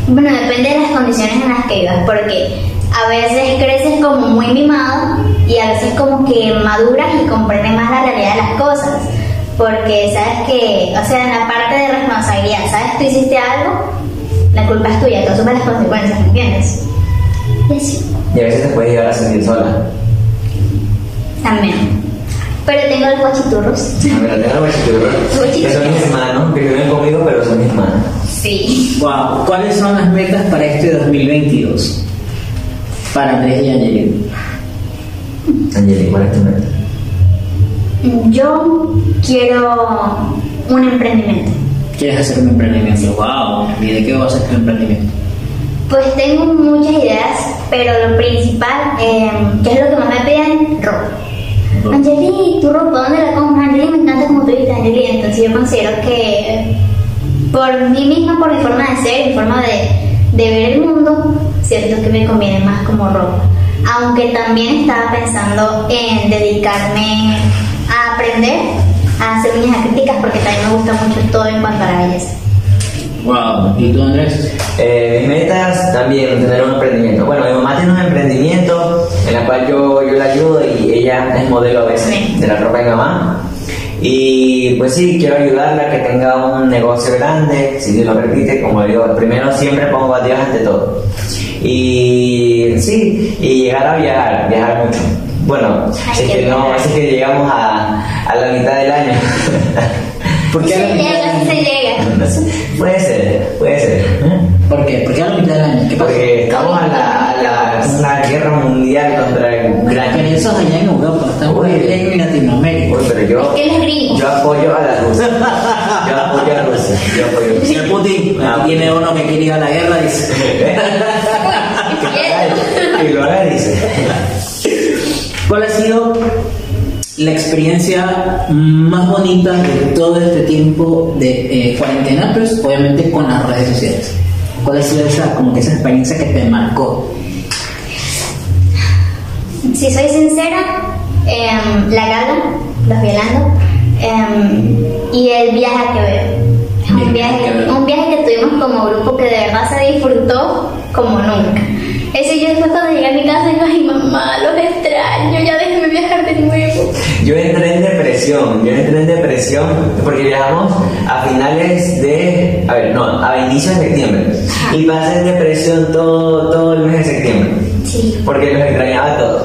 Bueno, depende de las condiciones en las que vivas, porque a veces creces como muy mimado y a veces como que maduras y comprendes más la realidad de las cosas. Porque sabes que, o sea, en la parte de responsabilidad, sabes, tú hiciste algo, la culpa es tuya, tú asumes las consecuencias, ¿me entiendes? Y así, Y a veces te puedes llegar a sentir sola. también. Pero tengo los guachiturros. A ver, tengo los que son mis hermanos, que viven conmigo, pero son mis hermanos. Sí. Wow. ¿Cuáles son las metas para este 2022? Para Andrés y Angelina. Angeli, ¿cuál es tu meta? Yo quiero un emprendimiento. ¿Quieres hacer un emprendimiento? Wow. ¿Y de qué vas a hacer tu emprendimiento? Pues tengo muchas ideas, pero lo principal, eh, que es lo que más me piden, ropa. Ropa. Angeli, ¿tu ropa dónde la compras? Angeli, me encanta como tú dices, Angeli. Entonces yo considero que por mí misma, por mi forma de ser, mi forma de, de ver el mundo, siento que me conviene más como ropa. Aunque también estaba pensando en dedicarme aprender a hacer uñas acríticas porque también me gusta mucho todo en cuanto a la belleza. Wow. ¿Y tú, Andrés? Eh, mis metas también tener un emprendimiento. Bueno, mi mamá tiene un emprendimiento en la cual yo, yo la ayudo y ella es modelo a veces Sí. de la ropa de mi mamá. Y pues sí, quiero ayudarla a que tenga un negocio grande, si Dios lo permite, como digo, primero siempre pongo a Dios ante todo. Y sí, y llegar a viajar, viajar mucho. Bueno, es que no, es que llegamos a, a la mitad del año. ¿Por qué a Se la mitad del llega, año? se llega. puede ser, puede ser. ¿eh? ¿Por qué? ¿Por qué a la mitad del año? ¿Qué pasa? Porque estamos a la, a la, la guerra mundial contra el Pero gran eso es allá en Europa, estamos Uy. en Latinoamérica. Uy, pero yo, Es que yo apoyo a la Rusia. Yo apoyo a Rusia. Yo apoyo a Rusia. Señor Putin, tiene uno que quiere ir a la guerra, dice. Y lo haga, dice. ¿Cuál ha sido la experiencia más bonita de todo este tiempo de eh, cuarentena? Pues obviamente con las redes sociales. ¿Cuál ha sido esa, como que esa experiencia que te marcó? Si soy sincera, em, la gala, los violando, em, y el viaje a Quevedo. Es un Viaje un viaje que tuvimos como grupo que de verdad se disfrutó como nunca. Ese yo después cuando llegué a mi casa digo, ay mamá, los extraño, ya déjenme viajar de nuevo. Yo entré en depresión, yo entré en depresión porque viajamos a finales de, a ver, no, a inicios de septiembre y pasé en depresión todo, todo el mes de septiembre Sí. porque los extrañaba a todos.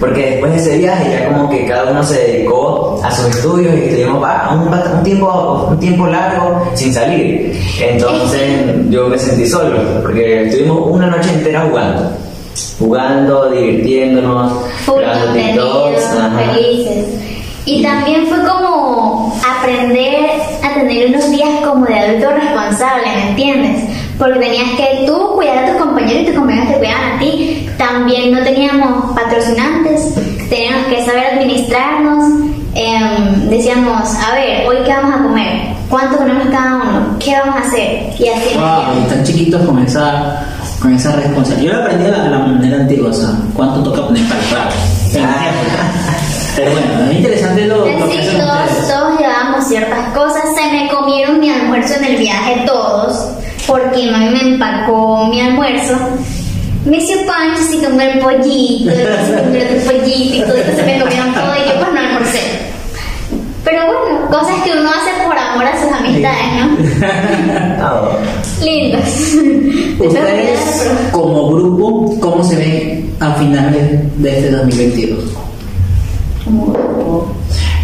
Porque después de ese viaje ya como que cada uno se dedicó a sus estudios y estuvimos un, tiempo, un tiempo largo sin salir. Entonces yo me sentí solo porque estuvimos una noche entera jugando. Jugando, divirtiéndonos, grabando TikToks, felices. Y también fue como aprender a tener unos días como de adulto responsable, ¿me entiendes? Porque tenías que tú cuidar a tus compañeros y tus compañeros te También no teníamos patrocinantes, teníamos que saber administrarnos. Em, decíamos, a ver, hoy qué vamos a comer, cuánto ponemos cada uno, qué vamos a hacer. Y así, ¿me Wow, y tan chiquitos con esa, con esa responsabilidad. Yo lo aprendí a la, manera antigua, o sea, cuánto toca poner para el época. Pero bueno, es interesante lo, lo que Sí, todos, todos llevábamos ciertas cosas. Se me comieron mi almuerzo en el viaje todos, porque mami me empacó mi almuerzo. Me hizo pancho comió el pollito, comió el pollito y todo eso se me comieron todo y yo pues no almorcé. Pero bueno, cosas que uno hace por amor a sus amistades, ¿no? Ah, Lindos. Ustedes, como grupo, ¿cómo se ven a finales de este 2022?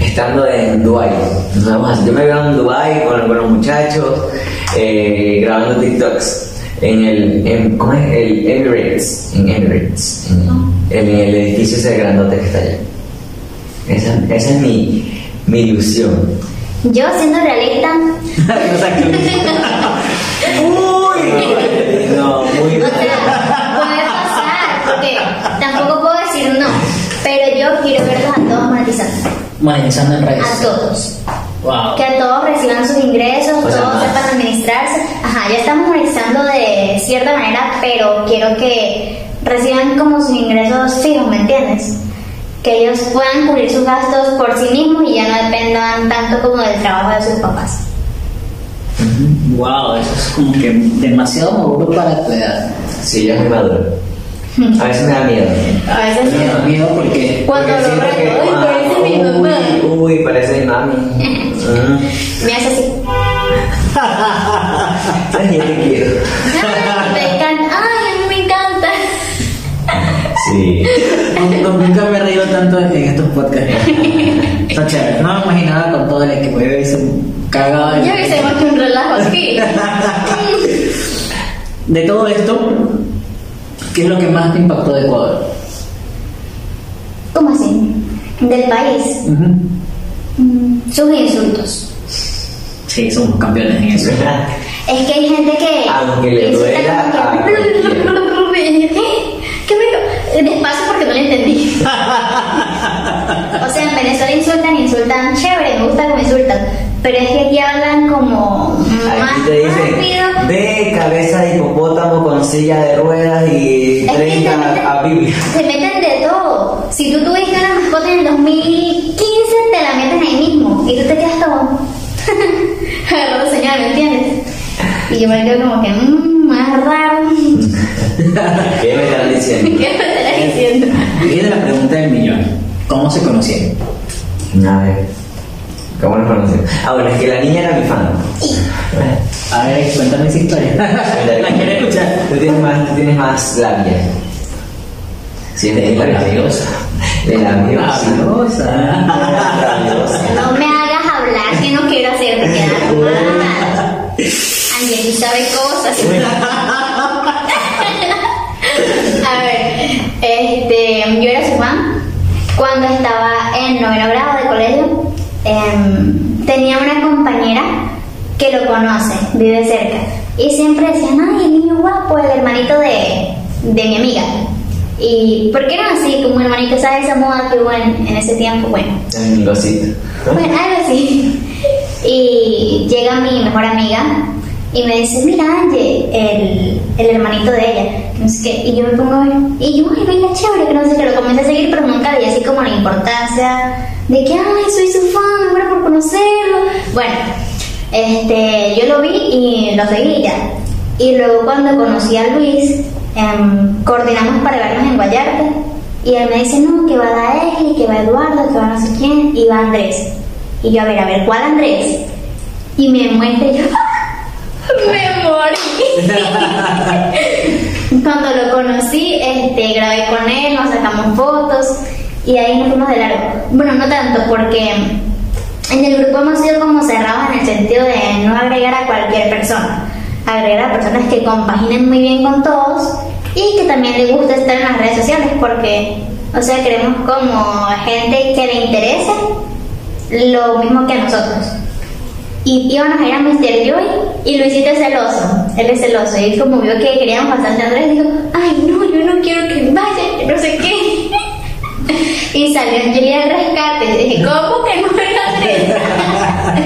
estando en Dubai. Nos vamos a- Yo me veo en Dubai con, con los muchachos eh, grabando TikToks en el en, ¿cómo es? el Emirates, en Emirates, en, en el edificio ese grandote que está allá. Esa, esa es mi, mi ilusión. Yo siendo realista, Uy, no, muy O sea, puede pasar, porque tampoco puedo decir no, pero yo quiero verlos a todos monetizando. Monetizando en redes. A todos. Wow. Que a todos reciban sus ingresos, sea, todos más. sepan administrarse. Ajá, ya estamos monetizando de cierta manera, pero quiero que reciban como sus ingresos fijos, ¿me entiendes? Que ellos puedan cubrir sus gastos por sí mismos y ya no dependan tanto como del trabajo de sus papás. Wow, eso es como que demasiado maduro para tu edad. Sí, ya es muy maduro. A veces me da miedo. A veces Me da miedo porque Cuando Porque lo que, ¡ay, ah, parece mi mamá! Uy, parece mi mami. Mm. me hace así. Ay, yo te quiero. Ay, me encanta. Ay, a mí me encanta. Sí. nunca, nunca me he reído tanto en estos podcasts. Está chévere. No me imaginaba con todo el equipo. Yo hice un cagado. de- Ya hubiésemos hecho un relajo aquí. De todo esto, ¿qué es lo que más te impactó de Ecuador? ¿Cómo así? Del país. Ujú. Mm, Sus insultos. Sí, somos campeones en eso. Es que hay gente que. Aunque le duela que- ¿Qué me.? Despacio porque no lo entendí. o sea, en Venezuela insultan, insultan chévere, me gusta como insultan. Pero es que aquí hablan como. Más Aquí te dicen, rápido. ve cabeza de hipopótamo con silla de ruedas y Es que 30 se meten- a Biblia. Se meten de todo. Si tú tuviste una mascota en el 2015, te la meten ahí mismo. Y tú te quedas como. agarrando señal, ¿me entiendes? Y yo me quedo como que, mmm, más raro. ¿Qué me están diciendo? ¿Qué me estarás diciendo? Viene la pregunta del millón. ¿Cómo se conocieron? A ver, ¿cómo nos conocemos? Ah, bueno, es que la niña era mi fan. A ver, cuéntame esa historia. la quiero escuchar. Tú tienes más, tú tienes más labia. Sí, es de La labia. labiosa. De. Labiosa. No me hagas hablar que no quiero hacerte quedar mal. Angeli sabe cosas. A ver, este, yo era su fan cuando estaba en noveno grado de colegio. em, tenía una compañera que conoce, vive cerca. Y siempre decían, ay, el niño guapo, el hermanito de, de mi amiga. Y, ¿por qué no así? Como hermanito, ¿sabes esa moda que hubo en, en ese tiempo? Bueno, Un gocito. bueno, algo así. Y llega mi mejor amiga y me dice, mira Angie, el, el hermanito de ella, no sé qué, y yo me pongo a ver, y yo, ay, venga, chévere, que no sé qué, lo comencé a seguir, pero nunca vi así como la importancia de que, ay, soy su fan, muero por conocerlo. Bueno, este, yo lo vi y lo seguí ya. Y luego cuando conocí a Luis, em, coordinamos para vernos en Vallarta, y él me dice, no, que va Daeli, que va Eduardo, que va no sé quién, y va Andrés. Y yo, a ver, a ver, ¿cuál Andrés? Y me muestra y yo, me morí. Cuando lo conocí, este, grabé con él, nos sacamos fotos y ahí nos fuimos de largo. Bueno, no tanto, porque en el grupo hemos sido como cerrados en el sentido de no agregar a cualquier persona, agregar a personas que compaginen muy bien con todos y que también les gusta estar en las redes sociales, porque, o sea, queremos como gente que le interese lo mismo que nosotros. Y íbamos a ir a Mr. Joy y Luisito es celoso, él es celoso. Y como vio que queríamos bastante Andrés, dijo, ay no, yo no quiero que vaya, que no sé qué. y salió Angelia al rescate. Y dije, ¿cómo que no era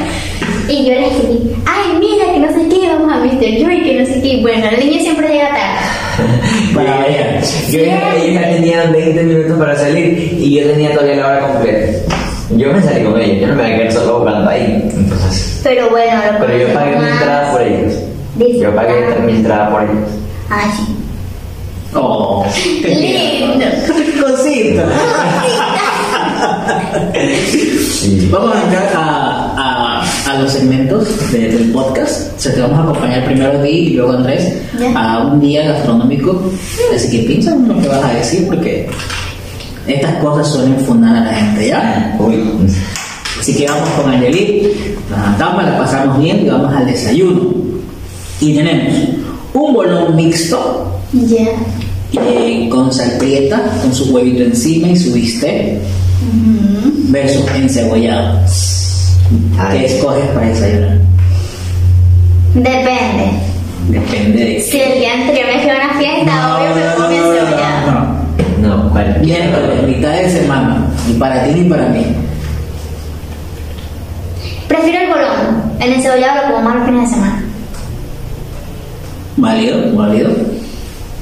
y yo le escribí, ay mira, que no sé qué, vamos a Mr. Joy, que no sé qué. Bueno, el niño siempre llega tarde. Para ver. Yo ya, ellos tenían 20 minutos para salir y yo tenía todavía la hora completa. Yo me salí con ellos, yo no me voy a quedar solo jugando ahí. Entonces, Pero bueno, lo pero yo pagué mi entrada por ellos. Yo pagué mi entrada por ellos. Ah, sí. Oh, qué Lindo. Cosita. Sí. Vamos a entrar a, a, a los segmentos de- del podcast. O sea, te vamos a acompañar primero a ti y luego a Andrés a un día gastronómico. Así que piensa en lo que vas a decir porque estas cosas suelen fundar a la gente, ¿ya? Uy. Así que vamos con Angelit, nos sentamos, la pasamos bien y vamos al desayuno. Y tenemos un bolón mixto Ya. eh, con salprieta, con su huevito encima y su bistec, versus encebollado. Ay. ¿Qué escoges para desayunar? Depende. Depende de Si el día anterior me fui a una fiesta, obvio me mi encebollado. no. No, cualquier. Miércoles, mitad de semana, ni para ti ni para mí. Prefiero el bolón. El encebollado lo como más los fines de semana. ¿Válido? ¿Válido?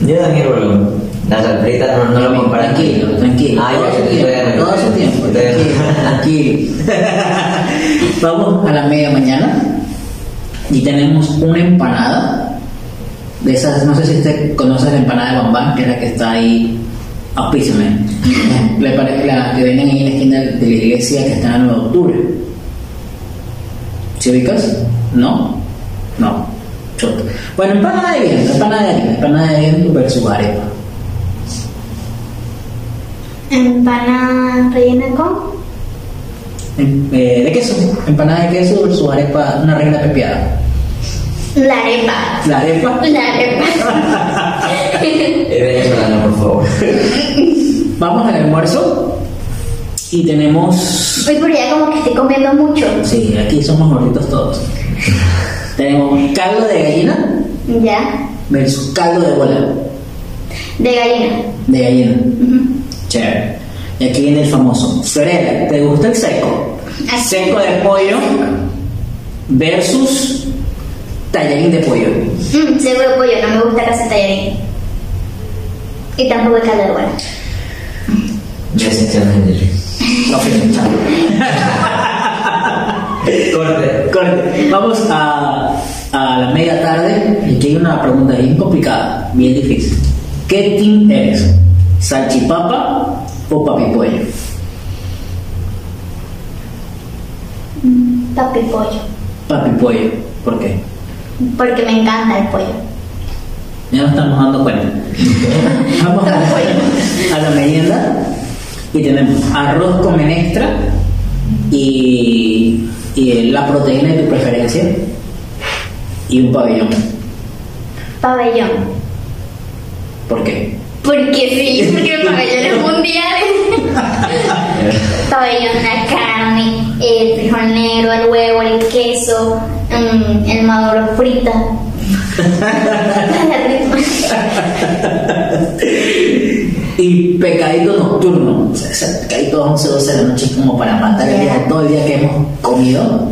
Yo también, boludo. La salprita no, no lo comparo. Tranquilo, tranquilo. Ah, todo ya, su tiempo, todo su tiempo. Tranquilo. Vamos a la media mañana y tenemos una empanada. De esas, no sé si usted conoce la empanada de Bambán, que es la que está ahí. Auspíciame. La, la que venden ahí en la esquina de la iglesia que está en el 9 de octubre. ¿Sí ubicas? ¿No? No. Bueno, empanada de viento, empanada de harina, empanada de viento versus arepa. Empanada rellena con. Em- eh, de queso, empanada de queso versus arepa, una reina pepiada. La arepa. La arepa. La arepa. Es venezolano, por favor. Vamos al almuerzo y tenemos. Uy, pero ya como que estoy comiendo mucho. Sí, aquí somos gorditos todos. Tenemos caldo de gallina Ya. versus caldo de bola De gallina. de gallina. Ujú. Chévere. Y aquí viene el famoso. Fiorella, ¿te gusta el seco? Así. Seco de pollo versus tallarín de pollo. Mm, seguro pollo, no me gusta casi tallarín. Y tampoco el caldo de bola. Decepcionas, Henry. No, fíjate, chao. Corte. Corte. Vamos a, a la media tarde y aquí hay una pregunta bien complicada, bien difícil. ¿Qué team eres? ¿Salchipapa o papipollo? Mm, Papi pollo. Papipollo. ¿Por qué? Porque me encanta el pollo. Ya nos estamos dando cuenta. Vamos a a la merienda y tenemos arroz con menestra y, y la proteína de tu preferencia y un pabellón. Pabellón. ¿Por qué? Porque sí, porque el pabellón es mundial. pabellón, la carne, el frijol negro, el huevo, el queso, mm, el maduro frita. Y pecadito nocturno, o sea, ese pecadito 11, 12 de la noche como para matar el día, todo el día que hemos comido.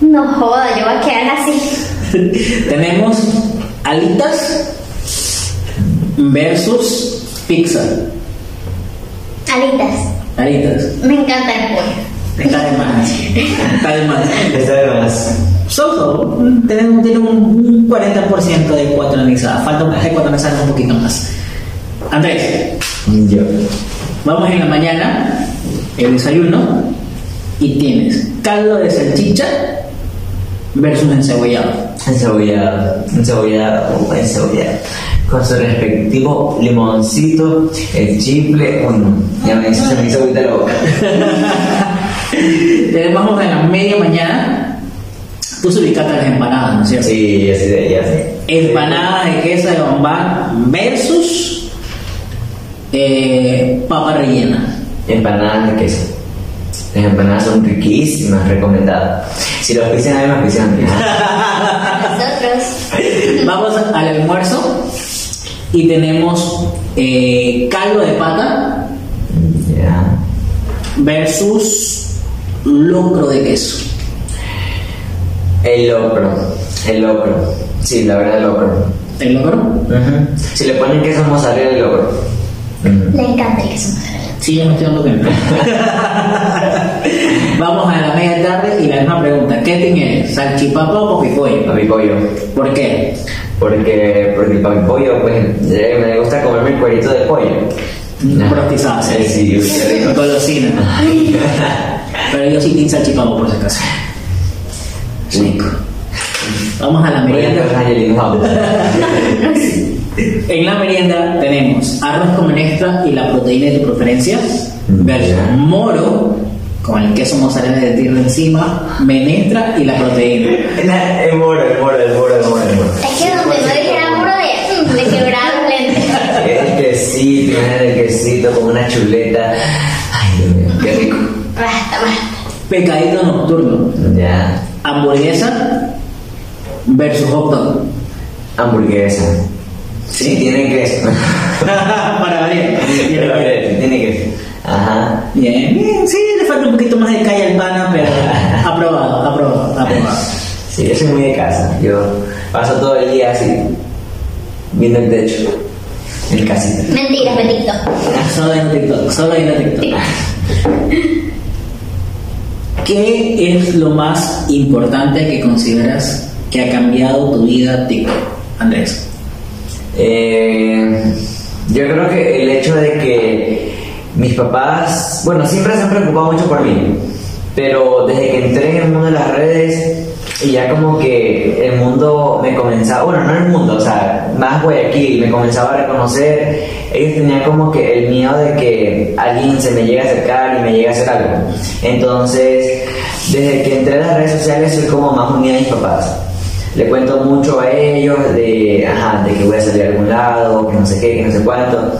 No joda, yo voy a quedar así. Tenemos alitas versus pizza. Alitas. Alitas. Me encanta el pollo. Está de más. Está de más. Está de más. Soso, tenemos, tiene un 40% de ecuatorianizada. Falta de ecuatorianizada un poquito más. Andrés, Yo. vamos en la mañana, el desayuno, y tienes caldo de salchicha versus encebollado. Encebollado, encebollado, encebollado. Con su respectivo limoncito, el chiple, uno. Ya me hizo, se me hizo ahorita la boca. Tenemos en la media mañana, tú se ubicaste las empanadas, ¿no es cierto? Sí, ya sé, ya sé. Empanadas de queso de bombán versus eh, papa rellena. Empanadas de queso. Las empanadas son riquísimas, recomendadas. Si los pisen a mí, me auspician. Nosotros. Vamos al almuerzo y tenemos eh, caldo de pata Ya. versus locro de queso. El locro, el locro. Sí, la verdad, el locro. ¿El locro? Ujú. Si le ponen queso mozzarella, el locro. Le encanta el queso mozzarella. Sí, yo me estoy dando cuenta. Vamos a la media tarde y la misma pregunta. ¿Qué team eres? ¿Salchipapa o popipollo? Papi pollo. ¿Por qué? Porque, porque el papi pollo, pues, eh, me gusta comerme el cuerito de pollo. Rostizado, sí. Sí, sí, rico. Golosina. Pero yo sí team salchipapa por si acaso. Rico. Vamos a la merienda. En la merienda tenemos arroz con menestra y la proteína de tu preferencia, versus Ya. moro con el queso mozzarella de tierra encima, menestra y la proteína. La- El moro, el moro, el moro, el moro, el moro. Es que donde no dijera muro de, mm, de quebrar lentes. El quesito, el quesito con una chuleta. Ay, Dios mío, qué rico. Basta, basta. Pecadito nocturno, Ya. hamburguesa versus hot dog. Hamburguesa. Sí, tiene queso. Para variar. Tiene queso. Ajá. Bien, bien, sí, le falta un poquito más de calle al pana, pero aprobado, aprobado, aprobado. Sí, yo soy muy de casa. Yo paso todo el día así, viendo el techo, en casita. Mentiras, Betito. Solo en TikTok, solo en TikTok. ¿Qué es lo más importante que consideras que ha cambiado tu vida TikTok, Andrés? Eh, yo creo que el hecho de que mis papás, bueno, siempre se han preocupado mucho por mí, pero desde que entré en el mundo de las redes y ya como que el mundo me comenzaba, bueno, no el mundo, o sea, más Guayaquil, me comenzaba a reconocer, ellos tenían como que el miedo de que alguien se me llegue a acercar y me llegue a hacer algo. Entonces, desde que entré a las redes sociales soy como más unida a mis papás le cuento mucho a ellos de, ajá, de que voy a salir a algún lado, que no sé qué, que no sé cuánto.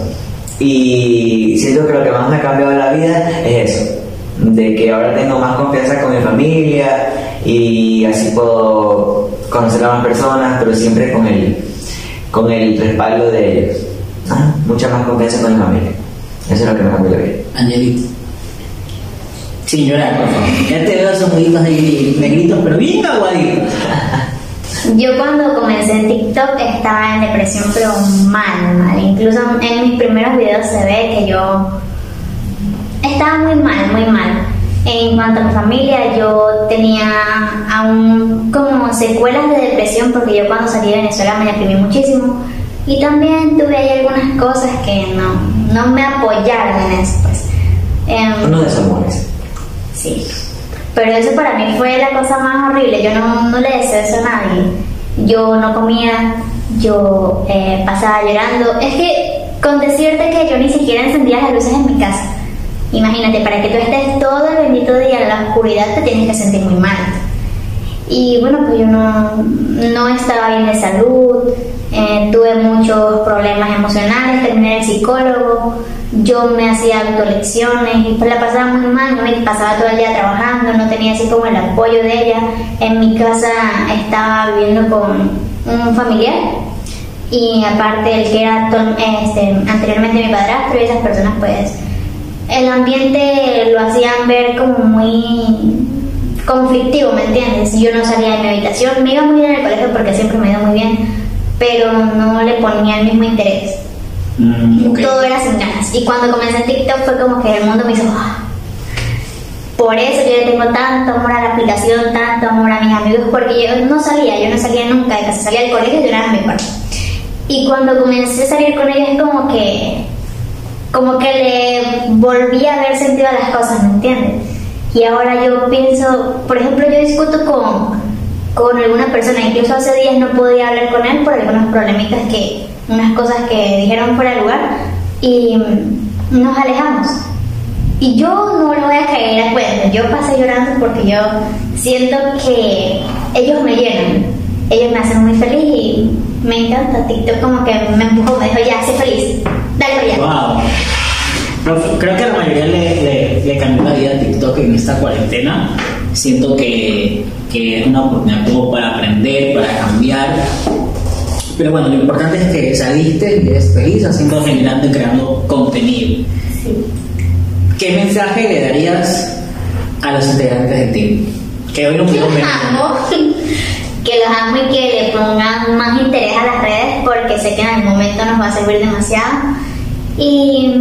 Y siento que lo que más me ha cambiado la vida es eso, de que ahora tengo más confianza con mi familia y así puedo conocer a más personas, pero siempre con el, con el respaldo de ellos. Mucha más confianza con mi familia. Eso es lo que me cambió la vida. Angelito. Sin llorar, por favor. Ya te veo esos ahí negritos, pero bien aguaditos. Yo cuando comencé en TikTok estaba en depresión, pero mal, mal. Incluso en mis primeros videos se ve que yo estaba muy mal, muy mal. En cuanto a mi familia, yo tenía aún como secuelas de depresión porque yo cuando salí de Venezuela me deprimí muchísimo. Y también tuve ahí algunas cosas que no, no me apoyaron en eso. Pues. Em, Unos desamores. Sí. Pero eso para mí fue la cosa más horrible. Yo no, no le deseo eso a nadie. Yo no comía, yo eh, pasaba llorando. Es que con decirte que yo ni siquiera encendía las luces en mi casa. Imagínate, para que tú estés todo el bendito día en la oscuridad te tienes que sentir muy mal. Y bueno, pues yo no, no estaba bien de salud, eh, tuve muchos problemas emocionales, terminé el psicólogo, yo me hacía autolecciones y pues la pasaba muy mal, me pasaba todo el día trabajando, no tenía así como el apoyo de ella. En mi casa estaba viviendo con un familiar y aparte el que era este, anteriormente mi padrastro y esas personas pues el ambiente lo hacían ver como muy conflictivo, ¿me entiendes? Yo no salía de mi habitación, me iba muy bien en el colegio porque siempre me iba muy bien, pero no le ponía el mismo interés. Mm, ok. Todo era sin ganas. Y cuando comencé en TikTok fue como que el mundo me hizo... "Ah". Por eso yo le tengo tanto amor a la aplicación, tanto amor a mis amigos, porque yo no salía, yo no salía nunca de casa, salía del colegio y yo era mi cuarto. Y cuando comencé a salir con ellos es como que, como que le volví a ver sentido a las cosas, ¿me entiendes? Y ahora yo pienso, por ejemplo, yo discuto con, con alguna persona, incluso hace días no podía hablar con él por algunos problemitas que, unas cosas que dijeron fuera de lugar, y mm, nos alejamos. Y yo no le voy a caer a cuenta, yo pasé llorando porque yo siento que ellos me llenan, ellos me hacen muy feliz y me encanta. TikTok como que me empujó, me dijo, ya, sé feliz, dale para allá. Wow. No, creo que a la mayoría le, le, le cambió la vida a TikTok en esta cuarentena. Siento que, que es una oportunidad como para aprender, para cambiar. Pero bueno, lo importante es que saliste y eres feliz haciendo, generando y creando contenido. Sí. ¿Qué mensaje le darías a los integrantes del team? Que hoy no venir. que los amo y que le pongan más interés a las redes porque sé que en algún momento nos va a servir demasiado. Y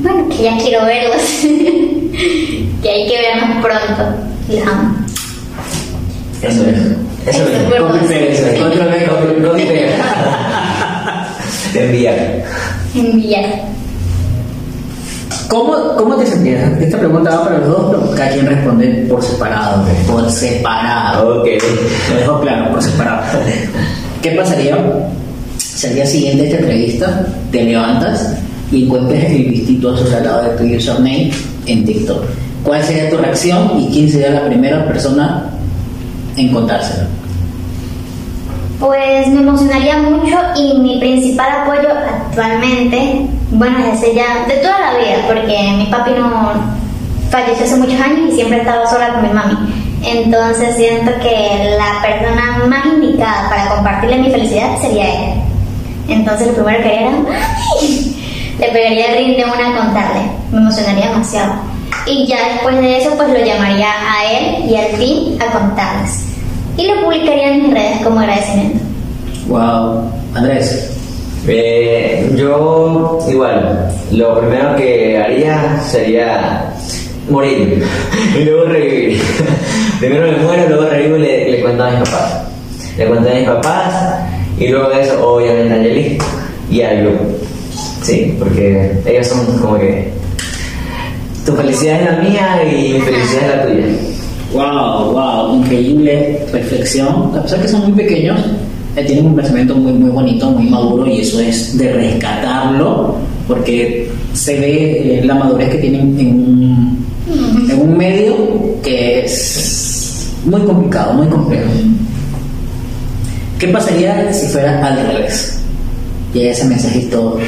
bueno, que ya quiero verlos, que hay que vernos pronto. Los amo. Eso es. Eso es. Copy paste, control V, copy- copy paste. Enviar. Enviar. ¿Cómo, ¿Cómo te sentías? Esta pregunta va para los dos, pero cada quien responde por separado. Por separado. Ok. Lo dejo claro, por separado. ¿Qué pasaría si al día siguiente de esta entrevista te levantas y encuentres el vistito lado de tu username en TikTok? ¿Cuál sería tu reacción y quién sería la primera persona contárselo? Pues me emocionaría mucho y mi principal apoyo actualmente, bueno, desde ya, de toda la vida, porque mi papi no falleció hace muchos años y siempre estaba sola con mi mami. Entonces siento que la persona más indicada para compartirle mi felicidad sería ella. Entonces lo primero que haría era, le pegaría el ring de una a contarle. Me emocionaría demasiado. Y ya después de eso, pues lo llamaría a él y al team a contarles. Y lo publicaría en redes como agradecimiento. Wow. Andrés, Eh, yo igual, lo primero que haría sería morir y luego revivir. Primero me muero, luego revivo y le, cuento a mis papás. Le cuento a mis papás y luego de eso obviamente a Angeli y al grupo. Sí, porque ellos son como que tu felicidad es la mía y mi felicidad es la tuya. Wow, wow, increíble reflexión. A pesar que son muy pequeños, eh, tienen un pensamiento muy, muy bonito, muy maduro y eso es de rescatarlo porque se ve eh, la madurez que tienen en un, en un medio que es muy complicado, muy complejo. ¿Qué pasaría si fuera al revés? Y ese mensajito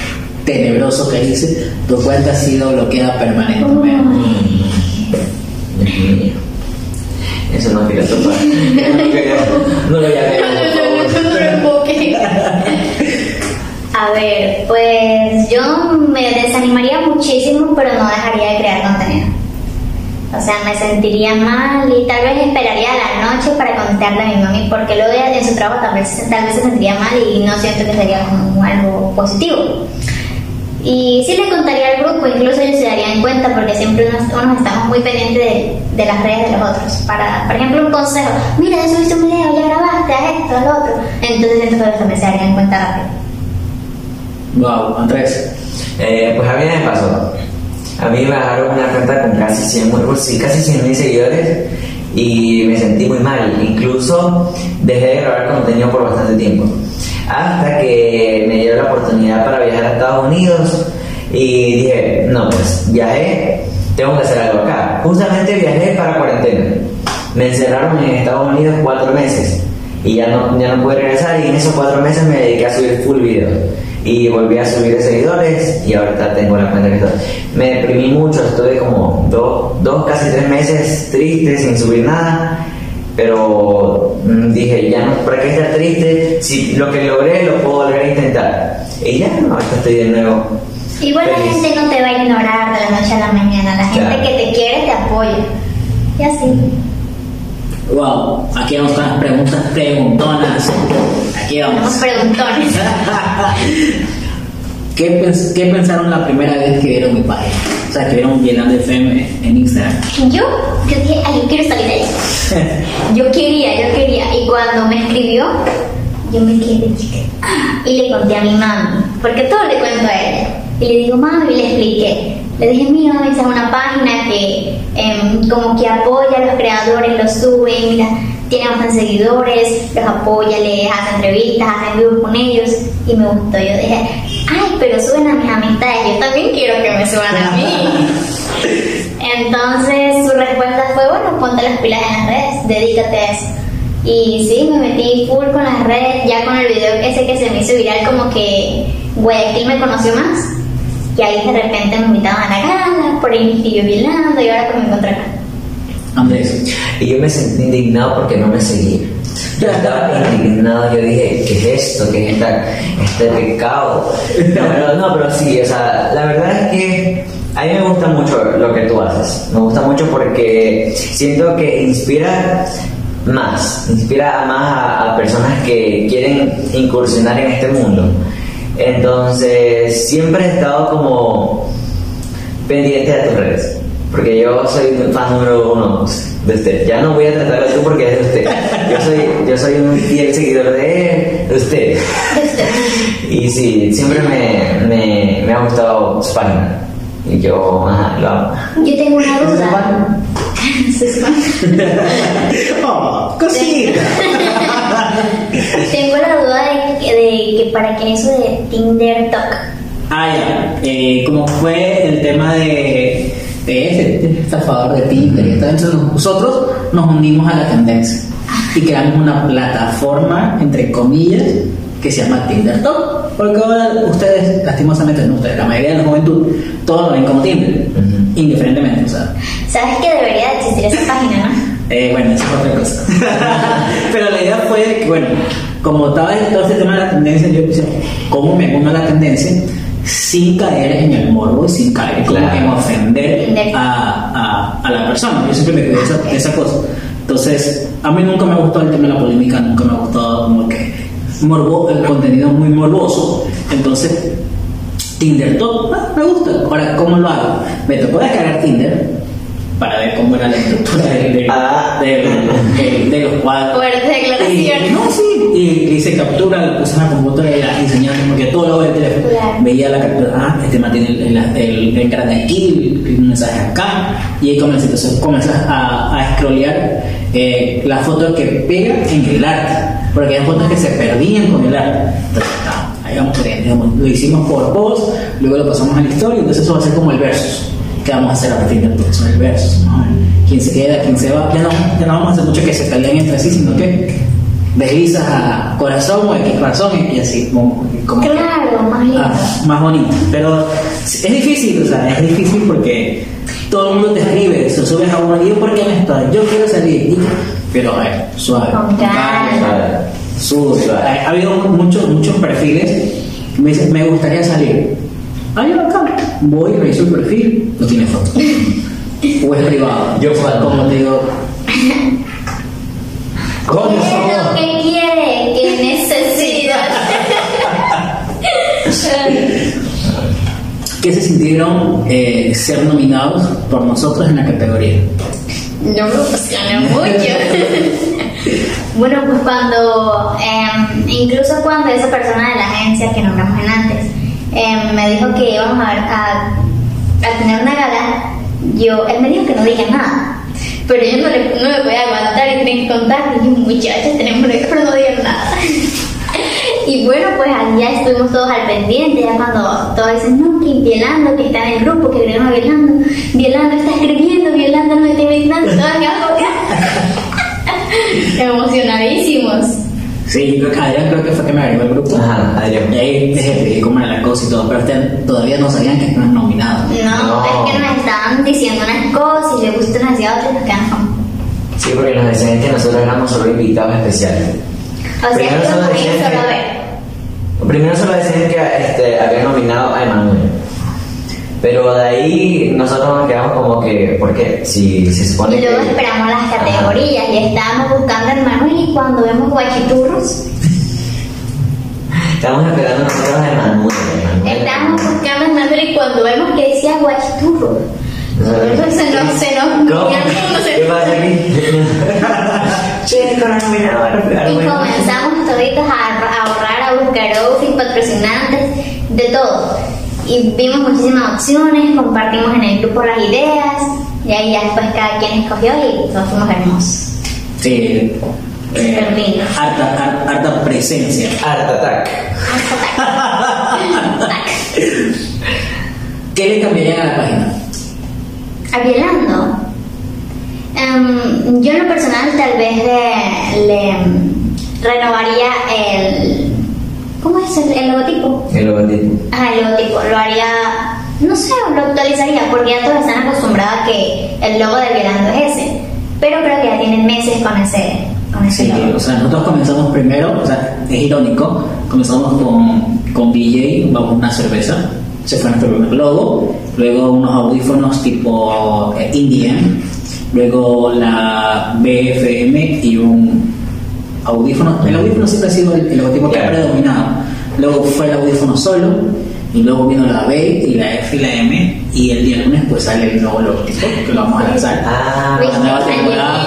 tenebroso que dice, tu cuenta ha sido bloqueada permanentemente. Eso no quería topar. No lo llamé. A ver, pues yo me desanimaría muchísimo, pero no dejaría de crear contenido. O sea, me sentiría mal y tal vez esperaría a la noche para contarle a mi mami, porque luego en su trabajo tal vez, tal vez se sentiría mal y no siento que sería algo positivo. Y sí le contaría al grupo, incluso ellos se darían cuenta porque siempre unos, estamos muy pendientes de, las redes de los otros. Para, por ejemplo, un consejo, mira, ya subiste un video, ya grabaste, haz esto, haz lo otro. Entonces ellos también se darían cuenta rápido. Wow, Andrés. Eh, pues a mí me pasó. A mí me bajaron una cuenta con casi 100 mil sí, casi 100 mil seguidores y me sentí muy mal. Incluso dejé de grabar contenido por bastante tiempo. Hasta que me dio la oportunidad para viajar a Estados Unidos y dije, no, pues viajé, tengo que hacer algo acá. Justamente viajé para cuarentena. Me encerraron en Estados Unidos cuatro meses y ya no, ya no pude regresar y en esos cuatro meses me dediqué a subir full videos y volví a subir de seguidores y ahorita tengo la cuenta que estoy. Me deprimí mucho, estuve como dos, dos casi tres meses triste sin subir nada, pero mm, dije, ya no, ¿para qué estar triste? Si lo que logré lo puedo volver a intentar. Y ya, no, ahorita estoy de nuevo. Igual la gente no te va a ignorar de la noche a la mañana. La gente Claro. que te quiere te apoya. Y así. Wow, aquí vamos con las preguntas preguntonas. Aquí Tenemos vamos. preguntones. ¿Qué, pens- qué pensaron la primera vez que vieron mi página? O sea, que vieron Llenando FM en Instagram. Yo, yo dije, ay, yo quiero salir de ahí. Yo quería, yo quería. Y cuando me escribió, yo me quedé chica. Y le conté a mi mami, porque todo le cuento a ella. Y le digo, mami, y le expliqué. Le dije, mira, mami, esa es una página que em, como que apoya a los creadores, los sube, mira, tiene bastantes seguidores, los apoya, les hace entrevistas, hace vivos con ellos. Y me gustó. Yo dije, ay, pero suben a mis amistades, yo también quiero que me suban a mí. Entonces su respuesta fue, bueno, ponte las pilas en las redes, dedícate a eso. Y sí, me metí full con las redes, ya con el video ese que se me hizo viral, como que Guayaquil me conoció más. Y ahí de repente me invitaban a la gala, por ahí me siguió bailando y ahora pues me encontré acá. Andrés. Y yo me sentí indignado porque no me seguía. Yo estaba indignado, yo dije, ¿qué es esto? ¿Qué es esta, este pecado? No, pero, no, pero sí, o sea, la verdad es que a mí me gusta mucho lo que tú haces. Me gusta mucho porque siento que inspira más, inspira más a, a personas que quieren incursionar en este mundo. Entonces, siempre he estado como pendiente de tus redes. Porque yo soy un fan número uno de usted. Ya no voy a tratarlo tú porque es de usted. Yo soy, yo soy un fiel seguidor de, de usted. Y sí, siempre me, me, me ha gustado su página. Y yo, ajá, lo amo. Yo tengo una duda. Oh, cosita. tengo la duda de, que- de que para qué eso de Tinder Talk. Ah, ya. Eh, como fue el tema de, de ese estafador de Tinder entonces nosotros nos unimos a la tendencia y creamos una plataforma, entre comillas, que se llama Tinder Talk. Porque ahora ustedes, lastimosamente, no ustedes, la mayoría de la juventud, todos lo ven como Tinder, Ujú. indiferentemente, o sea. ¿Sabes que debería de existir esa página, no? Eh, bueno, eso es otra cosa. Pero la idea fue que, bueno, como estaba todo este tema de la tendencia, yo pensé, ¿cómo me uno a la tendencia sin caer en el morbo y sin caer como Claro. en ofender a, a, a la persona? Yo siempre me de esa, esa cosa. Entonces, a mí nunca me gustó el tema de la polémica, nunca me ha gustado como que morbo, el contenido muy morboso. Entonces, Tinder Top, ah, me gusta. Ahora, ¿cómo lo hago? Me tocó descargar Tinder para ver cómo era la estructura de, de, Ah. de- de- de los cuadros. Fuerte declaración. Y, no, sí. Y hice captura, lo puse en la computadora y la enseñaba como que todo lo del teléfono. Claro. Veía la captura, ah, este mantiene el, el, el, el grande aquí, el, el mensaje acá. Y ahí comencé, entonces comencé a, a scrollear eh, las fotos que pega en el arte. Porque hay fotos que se perdían con el arte. Entonces, ahí vamos digamos, lo hicimos por post, luego lo pasamos a la historia, entonces eso va a ser como el versus. ¿Qué vamos a hacer a partir de entonces? El versus, ¿no? ¿Quién se queda, quién se va? Ya no, ya no vamos a hacer mucho que se peleen entre sí, sino que deslizas a corazón o X corazón y así, como, como que- Claro, más lindo. Ah, más bonito. Pero es difícil, o sea, es difícil porque todo el mundo te escribe, se subes a uno y yo, ¿por qué no estoy? Yo quiero salir. Pero a ver, suave. Con calma. Suave. Ha habido muchos, muchos perfiles que me dicen, me gustaría salir. Ay, acá. Voy, reviso el perfil, no tiene foto. O es privado. Yo cuando- como te digo. ¿Cómo ¿Qué es lo que quiere? ¿Qué necesita? ¿Qué se sintieron eh, ser nominados por nosotros en la categoría? Yo me emocioné mucho. bueno, pues cuando, em, incluso cuando esa persona de la agencia que nombramos en antes, em, me dijo que íbamos a, a, a tener una gala, yo, él me dijo que no diga nada. Pero yo no, le, no me podía aguantar y tenía que contar. Y yo, muchachos, tenemos que pero no digan nada. Y bueno, pues allá estuvimos todos al pendiente, ya cuando todos dicen, no, que Violando, que está en el grupo, que a Violando, Violando está escribiendo, Violando no está invitando, todos ya emocionadísimos. Sí, yo creo que Adrián creo que fue que me agregó el grupo. Ajá, Adrián. Y ahí les expliqué cómo era la cosa y todo, pero ustedes todavía no sabían que estaban nominados. No, No. es que nos estaban diciendo unas cosas y le gustan hacia otras y nos quedamos como, Sí, porque nos decían que nosotros éramos solo invitados especiales. O sea, Primero yo solo decían solo que- ver. Primero solo decían que este, habían nominado a Emanuel. Pero de ahí nosotros nos quedamos como que, ¿por qué? Si se supone Y luego que... esperamos las categorías y estábamos buscando Manuel y cuando vemos guachiturros, Estamos esperando nosotros a. Emanuel. estábamos buscando al Manuel y cuando vemos que decía guachiturros, nosotros se nos, se nos, ¿Cómo? ¿Qué pasa aquí? Che, con la nominada a Y comenzamos toditos a a ahorrar, a buscar outfits, patrocinantes, de todo. Y vimos muchísimas opciones, compartimos en el grupo las ideas, y ahí ya después cada quien escogió y nos fuimos hermosos. Sí. eh, harta, har- harta presencia. Art Attack. ¿Qué le cambiarían a la página? Avielando. Em, yo en lo personal tal vez le, le, em, renovaría el... ¿Cómo es el, el logotipo? El logotipo. Ah, el logotipo. Lo haría... No sé, lo actualizaría porque ya todos están acostumbrados a que el logo de Avielando es ese. Pero creo que ya tienen meses con ese, con ese Sí, logo. o sea, nosotros comenzamos primero, o sea, es irónico, comenzamos con, con BJ, vamos una cerveza, se fue nuestro primer logo, luego unos audífonos tipo eh, Indian, luego la BFM y un el audífono siempre ha sido el, el logotipo que ha predominado, luego fue el audífono solo, y luego vino la B y la F y la M, y el día lunes pues sale el nuevo logotipo, que lo vamos a lanzar. Ah, La nueva temporada.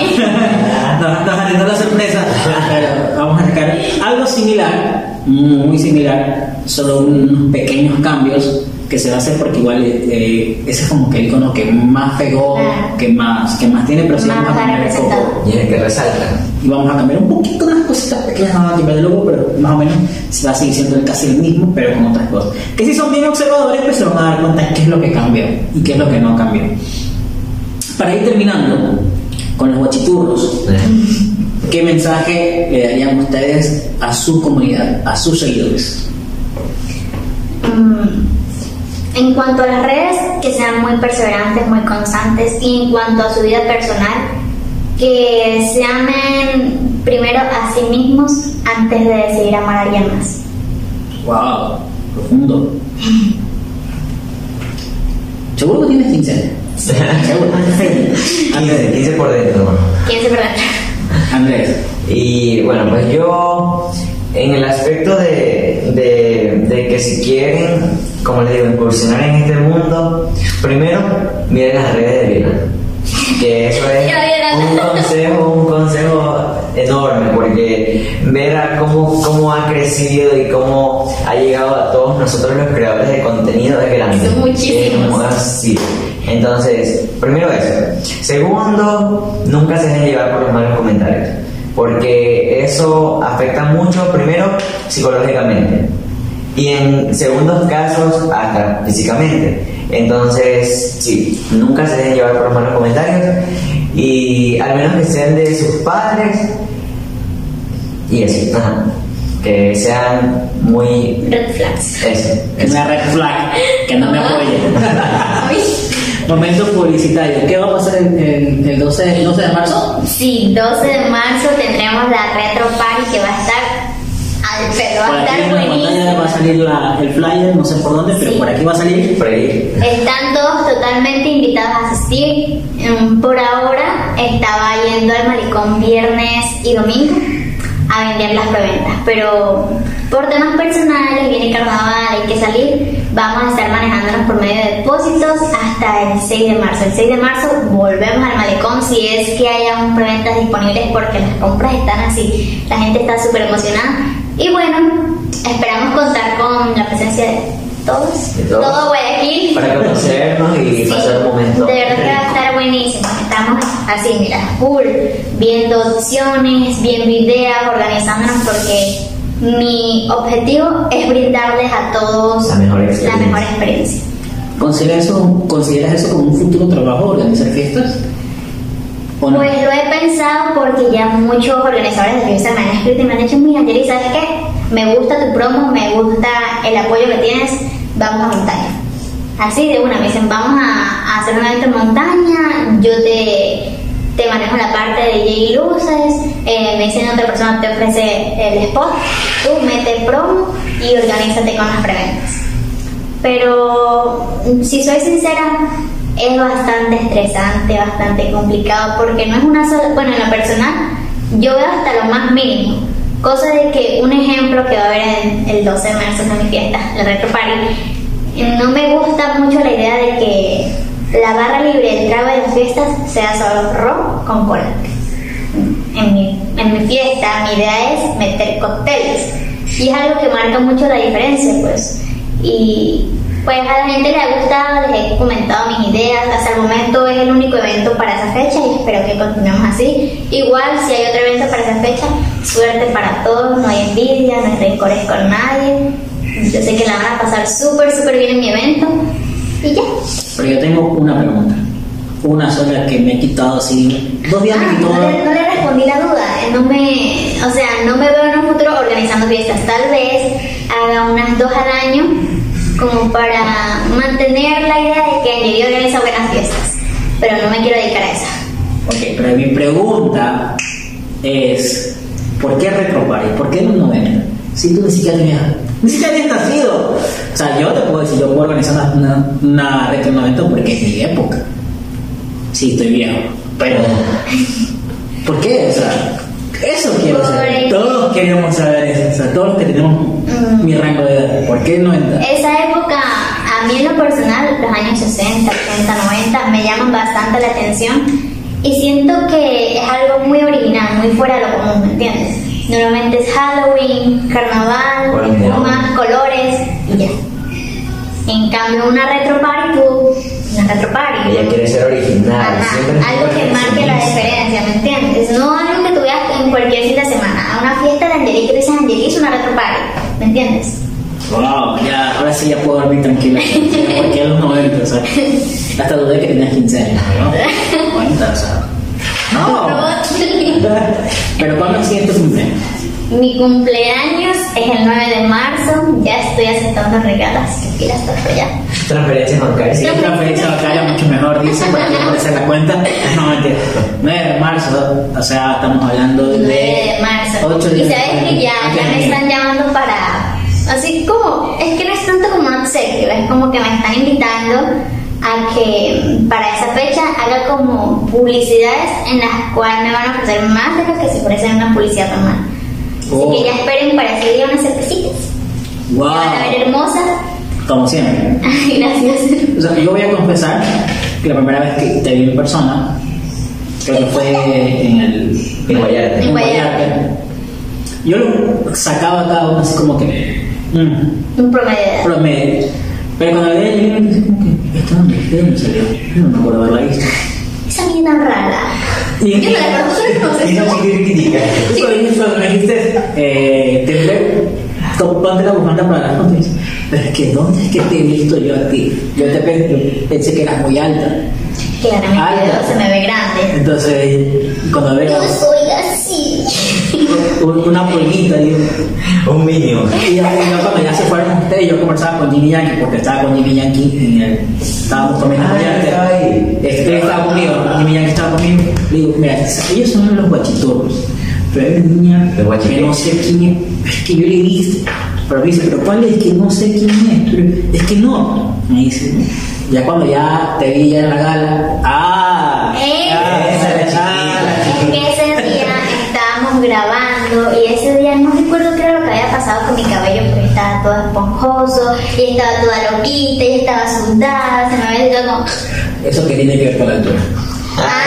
nos, nos la sorpresa, pero vamos a sacar algo similar, muy similar, solo unos pequeños cambios que se va a hacer porque igual eh, ese es como que el icono que más pegó, que más, que más tiene, pero sí Más vamos a cambiar el foco. y es el que resalta. Y vamos a cambiar un poquito unas cositas pequeñas, vamos a cambiar de logo, pero más o menos se va a seguir siendo casi el mismo, pero con otras cosas. Que si son bien observadores, pues se van a dar cuenta qué es lo que cambió y qué es lo que no cambió. Para ir terminando con los guachiturros, ¿qué mensaje le darían ustedes a su comunidad, a sus seguidores? Mm, En cuanto a las redes, que sean muy perseverantes, muy constantes. Y en cuanto a su vida personal, que se amen primero a sí mismos antes de decidir amar a alguien más. ¡Wow! Profundo. ¿Seguro que tienes 15? ¿Seguro? 15, 15 por dentro, hermano. ¿Quién se perdona? Andrés. Y bueno, pues yo, en el aspecto de, de, de que si quieren, como les digo, incursionar en este mundo, primero miren las redes de Vila. Que eso es un consejo, un consejo enorme, porque ver a cómo, cómo ha crecido y cómo ha llegado a todos nosotros los creadores de contenido es grande. Son muchísimos. Entonces, primero eso. Segundo, nunca se dejen llevar por los malos comentarios, porque eso afecta mucho, primero, psicológicamente, y en segundos casos, hasta físicamente. Entonces, sí, nunca se dejen llevar por los malos comentarios, y al menos que sean de sus padres, y eso, ajá, que sean muy... Red flags. Eso, eso. Una red flag que no me apoye. Momento publicitario. ¿Qué va a pasar el, el, el 12, el 12 de marzo? Sí, 12 de marzo tendremos la Retro Party que va a estar al pedo, Por va a estar en la pantalla va a buenísimo. salir la- el flyer, no sé por dónde, pero Sí. por aquí va a salir. Por ahí. Están todos totalmente invitados a asistir. Mm, Por ahora estaba yendo al malecón viernes y domingo a vender las preventas, pero por temas personales, viene carnaval, hay que salir, vamos a estar manejándonos por medio de depósitos hasta el 6 de marzo. El 6 de marzo volvemos al malecón si es que haya un preventas disponibles porque las compras están así, la gente está súper emocionada y bueno, esperamos contar con la presencia de todos, De todos. todo Guayaquil. Para conocernos y Sí, pasar un momento. De verdad que va a estar buenísimo. Estamos así, mira, full, viendo opciones, viendo ideas, organizándonos porque mi objetivo es brindarles a todos La mejor experiencia. la mejor experiencia. ¿Consideras eso, ¿Consideras eso como un futuro trabajo, organizar fiestas? Pues lo he pensado porque ya muchos organizadores de fiestas me han escrito y me han dicho, mira, Jerry, ¿sabes qué? Me gusta tu promo, me gusta el apoyo que tienes, vamos a montaña. Así de una, me dicen, vamos a, hacer un evento en montaña, yo te, te manejo la parte de DJ luces, eh, me dicen otra persona te ofrece el spot, tú mete promo y organízate con las preventas. Pero si soy sincera, es bastante estresante, bastante complicado, porque no es una sola, bueno, en lo personal, yo veo hasta lo más mínimo. Cosa de que un ejemplo que va a haber en el 12 de marzo en mi fiesta, la Retro Party, no me gusta mucho la idea de que la barra libre, el trago de las fiestas, sea solo ron con cola. En mi, en mi fiesta, mi idea es meter cócteles. Y es algo que marca mucho la diferencia, pues. Y pues a la gente le ha gustado, les he comentado mis ideas. Hasta el momento es el único evento para esa fecha y espero que continuemos así. Igual, si hay otro evento para esa fecha, suerte para todos, no hay envidia, no hay rencores con nadie. Yo sé que la van a pasar súper, súper bien en mi evento. Y ya. Pero yo tengo una pregunta. Una sola que me he quitado así. Dos días me Ah, quitó. no, le, no le respondí la duda. eh, No me, o sea, no me veo en un futuro organizando fiestas. Tal vez haga unas dos al año, como para mantener la idea de que Angelí organiza buenas fiestas. Pero no me quiero dedicar a esa. Ok, pero mi pregunta es: ¿por qué Retropari? ¿Por qué los 90? Si tú ni siquiera tenías. Ni siquiera habías nacido. O sea, yo te puedo decir, yo puedo organizar una, una, Retro 90 porque es mi época. Sí, estoy viejo. Pero. ¿Por qué? O sea, eso quiero saber. Por- Todos queremos saber eso. O sea, todos los que tenemos Mm. mi rango de edad. ¿Por qué 90? Esa época, a mí en lo personal, los años 60, 80, 90, me llaman bastante la atención y siento que es algo muy original, muy fuera de lo común, ¿me entiendes? Normalmente es Halloween, carnaval, Colores. plumas, colores y ya. En cambio, una retro party, una retro party. Ella quiere ser original. Ajá, algo que marque la diferencia, ¿me entiendes? No algo que tú veas en cualquier fin de semana. A una fiesta de Angelique, tú dices Angelique es una retro party, ¿me entiendes? Wow, ya, ahora sí ya puedo dormir tranquila. Porque a los 90, o sea, hasta dudé que tenías 15 años, ¿no? 90, o sea. No. Pero ¿cuándo es tu cumpleaños? Mi cumpleaños es el 9 de marzo, ya estoy aceptando regalos, las toco ya. Transferencias bancarias. Si es transferencia bancaria, mucho mejor, dice, porque por hacer la cuenta. No, mentira. 9 de marzo, o sea, estamos hablando de. 9 de marzo. 8 Y días sabes que ya, ya me están llamando para, así como, es que no es tanto como un obsequio, es como que me están invitando a que para esa fecha haga como publicidades en las cuales me van a ofrecer más de lo que se ofrece en una publicidad normal. Oh. Así que ya esperen para ese día unas cervecitas. Wow. Van a ver hermosas. Como siempre. Gracias. O sea, yo voy a confesar la primera vez que te vi en persona, creo que fue en el. En Guayarte. En Guayarte. Yo lo sacaba cada uno así como que. mm, Un promedio promedio. Pero cuando la vi, yo me dije, como que. ¿Esta dónde, ¿De dónde salió? Yo no me acuerdo haberla visto. Esa niña tan rara. Y- Yo no la conozco, no sé. Esa chiquitica. Eso ahí cuando me dijiste, eh, te veo, to- ponte la bufanda para las fotos. Pero es que, ¿dónde es que te he visto yo a ti? Yo te pensé, pensé que eras muy alta. Claramente Alta. se me ve grande. Entonces, cuando veo Yo soy así. un- una polguita, digo, Un mínimo. y ya, cuando ya se fueron ustedes, yo conversaba con Jimmy Yankee, porque estaba con Jimmy Yankee en el. Estábamos comiendo. Este estaba conmigo, Jimmy Yankee estaba conmigo. Le digo, mira, ellos son los guachiturros. Pero una niña que no sé quién es, es que yo le dije. Pero me dice, pero ¿cuál es que no sé quién es? Pero es que no. Me dice, ya cuando ya te vi ya en la gala. ¡Ah! Ah, esa es la Es que ese día estábamos grabando y ese día no recuerdo qué era lo que había pasado con mi cabello porque estaba todo esponjoso y estaba toda loquita y estaba sudada, se me había ido como... Eso que tiene que ver con la altura. Ah,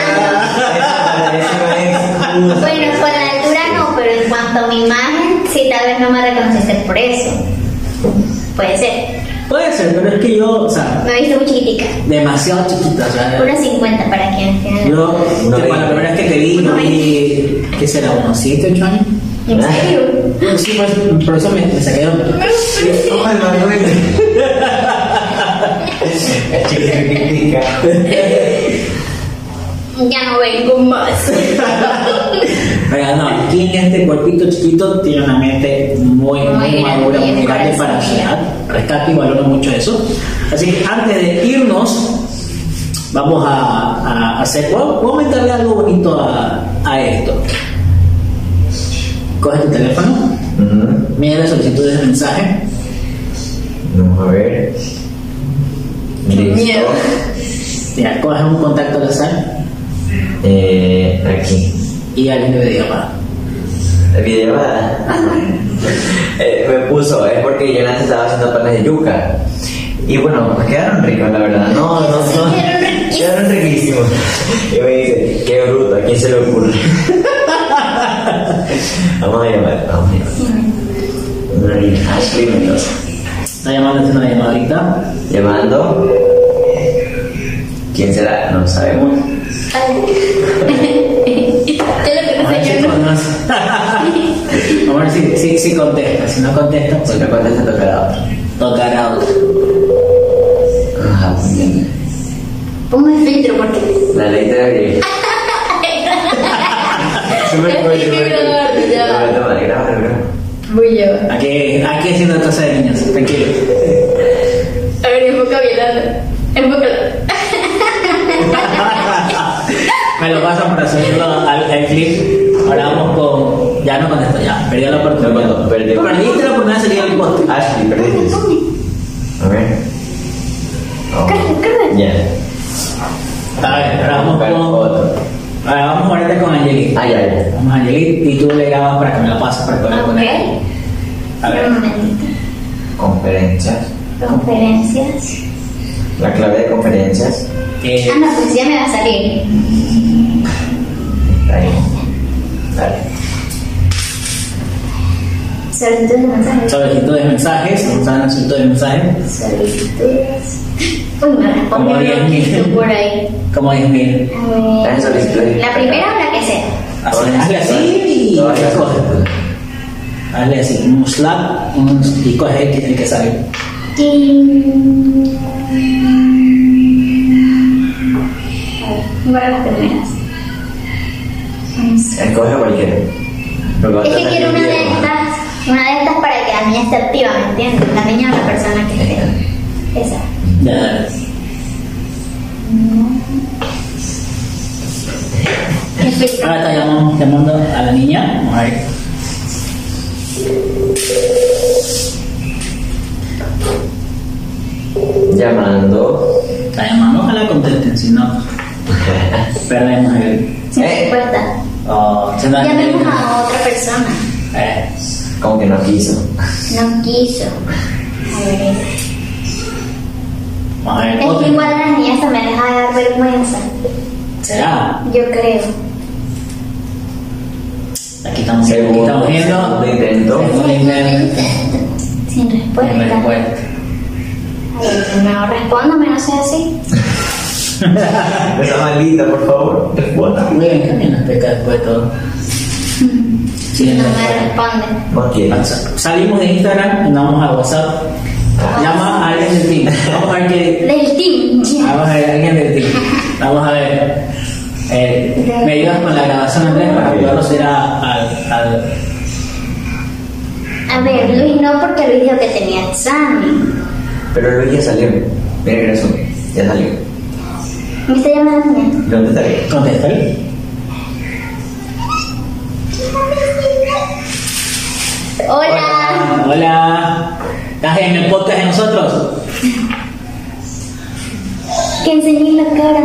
no es. Bueno, con la en cuanto a mi imagen, sí, tal vez no me reconociste por eso. Puede ser. Puede ser, pero es que yo, o sea, Me he visto muy chiquitica. demasiado chiquita, o sea. Unos 50 para quienes tienen... Yo, cuando la primera vez que te vi, yo vi, ¿qué será? ¿Unos 7, 8 años? ¿En serio? Bueno, Sí, pues, por eso me, me saqué de- ¿Cómo el Manuel? Chiquitica. Ya no vengo más. Pero no, aquí en este cuerpito chiquito tiene una mente muy, muy, Muy madura, muy grande para la corazón. ciudad. Rescato y valoro mucho eso. Así que antes de irnos, vamos a, a hacer, vamos a meterle algo bonito a, a esto. Coge tu teléfono, Ujú. mira las solicitudes de mensaje. Vamos a ver. Miedo. Ya, coge un contacto al azar Eh, aquí. Y alguien de videollamada. La videollamada. eh, me puso, es porque yo antes estaba haciendo panes de yuca. Y bueno, pues quedaron ricos, la verdad. No, no, no. quedaron riquísimos. Y me dice, qué bruto, ¿a quién se le ocurre? vamos a llamar, vamos a llamar. Ashley Mendoza. Está llamando, una llamada ahorita. Llamando. ¿Quién será? No sabemos. Vamos a ver si, si, si contesta. Si no contesta, pues Si no contesta, tocará otro. tocará otro. Ajá, muy bien. Pongo el filtro porque. La ley de la graba. Voy yo. Aquí, aquí haciendo cosa de niños, tranquilo. A ver, enfoca bien, Enfócalo. Me lo pasan para subirlo al, al clip. Ahora vamos con. Ya no contesto, ya. Perdí la oportunidad. No, perdió. Perdiste la oportunidad de salir al post. Ashley, perdiste. A ver. Ya. A ver, ahora vamos con. otro. Ahora vamos ahorita con Angelique. Ah, ya, ya. Vamos Angelique y tú le grabas para que me lo pases para poder Ok. poner. A ver. Un momentito. Conferencias. Conferencias. La clave de conferencias. Eh, Ah, no, pues ya me va a salir. Está ahí. Dale. Solicitudes de mensajes. solicitud de mensajes. Vamos a dar una solicitud de mensajes. Solicitudes. Uy, me respondió Como un 10.000. loquito por ahí. Como 10.000. A ver. Dale solicitudes. La primera o la que sea. Así, hazle así y las coge. cosas. Hazle así, un slap un, y coge el que, sale. Y... A las primeras. Escoge cualquiera. Es que quiero una de estas, una de estas para que la niña esté activa, ¿me entiendes? La niña o la persona que esté. Esa. ¿Qué filtro? Ahora está llamando, llamando a la niña. Vamos a ver. Llamando. Está llamando, ojalá contesten, si no, perdemos el. Sin Eh. respuesta. Oh, se Llamemos a otra persona. Eh, Como que no quiso. No quiso. A ver. ver. Es que igual a las niñas también les va a dar vergüenza. ¿Será? Yo creo. Aquí estamos, aquí estamos viendo. intento. Intento. Sin respuesta. Sin respuesta. A ver, no respóndame, no sea así. Esa maldita, por favor. Responda. Muy bien, también nos peca después de todo. Sí, No me responde. Quiere. Salimos de Instagram y nos vamos a WhatsApp. Llama a alguien del team. Vamos a ver qué. Del team. Vamos a ver, alguien del team. Vamos a ver. Eh, ¿Me ayudas con la grabación, Andrés, para poderlo a- al. al A ver, Luis no, porque Luis dijo que tenía examen. Pero Luis ya salió. Mira que. Ya salió. ¿Me está llamando la niña? ¿Dónde está Luis? contesta ahí. Hola. Hola. ¿Estás en el podcast de nosotros? Que enseñé la cara.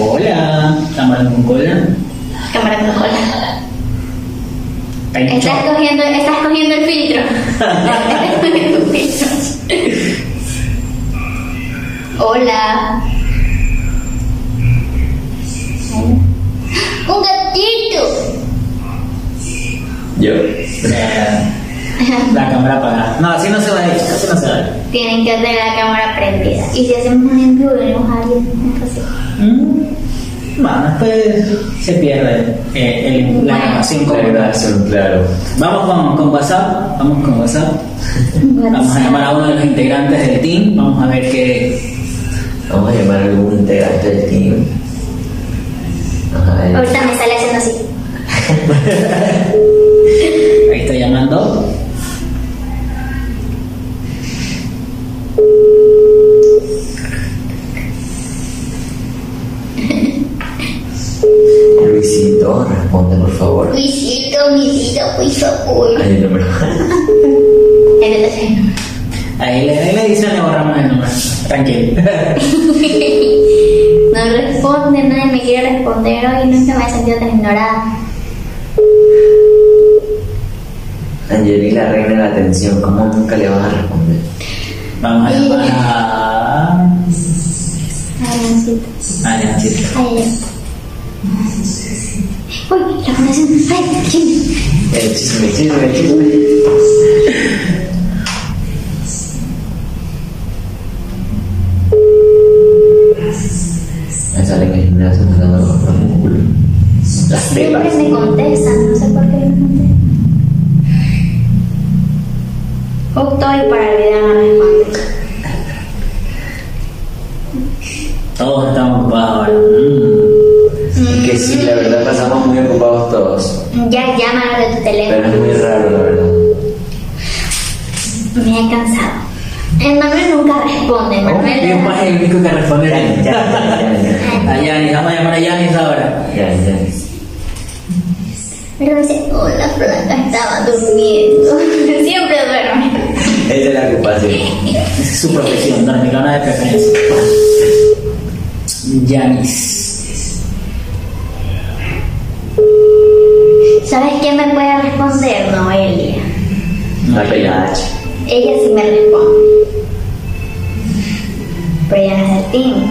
Hola. Cámara con cola. Cámara con cola. Estás cogiendo, estás cogiendo el filtro. Estás cogiendo el filtro. Hola. Un gatito. Yo. La cámara apagada. No, así no se va a ir. Así no se va a ir. Tienen que tener la cámara prendida. Y si hacemos un envío, venimos a alguien. Mm, Bueno, después se pierde eh, el- la grabación grabación, claro. Vamos con, con WhatsApp. Vamos con WhatsApp. Vamos a llamar a uno de los integrantes del team. Vamos a ver qué. Vamos a llamar a algún integrante del team. Ahorita me sale haciendo así. ahí estoy llamando. Luisito, responde por favor. Luisito, Luisito, por favor. Ahí el número. Ahí le, ahí le dicen le borramos el número. Tranquilo. No responde, nadie me quiere responder hoy, nunca me he sentido tan ignorada. Angeli, la reina de la atención, ¿cómo nunca le vas a responder? Vamos a llamar a. A ay. Uy, la conexión. Ay, chisme. El chisme, el chisme, el chisme. Hoy para el video no responde. Todos estamos ocupados ahora. Mm. Que sí, la verdad pasamos muy ocupados todos. Ya llama de tu Pero es teléfono. muy raro, la verdad. Me he cansado. El Manuel nunca responde. Y Manuel. un es el único que responde. Ya, ya, ya, A Yanis, vamos a llamar a Yanis ahora. ya, ya, ya. Pero dice, hola, Flaca, estaba durmiendo. Su profesión, dormilona de preferencia. Yanis. ¿Sabes quién me puede responder? Noelia. La pelada. Ella sí me responde. Pero ella no es del team.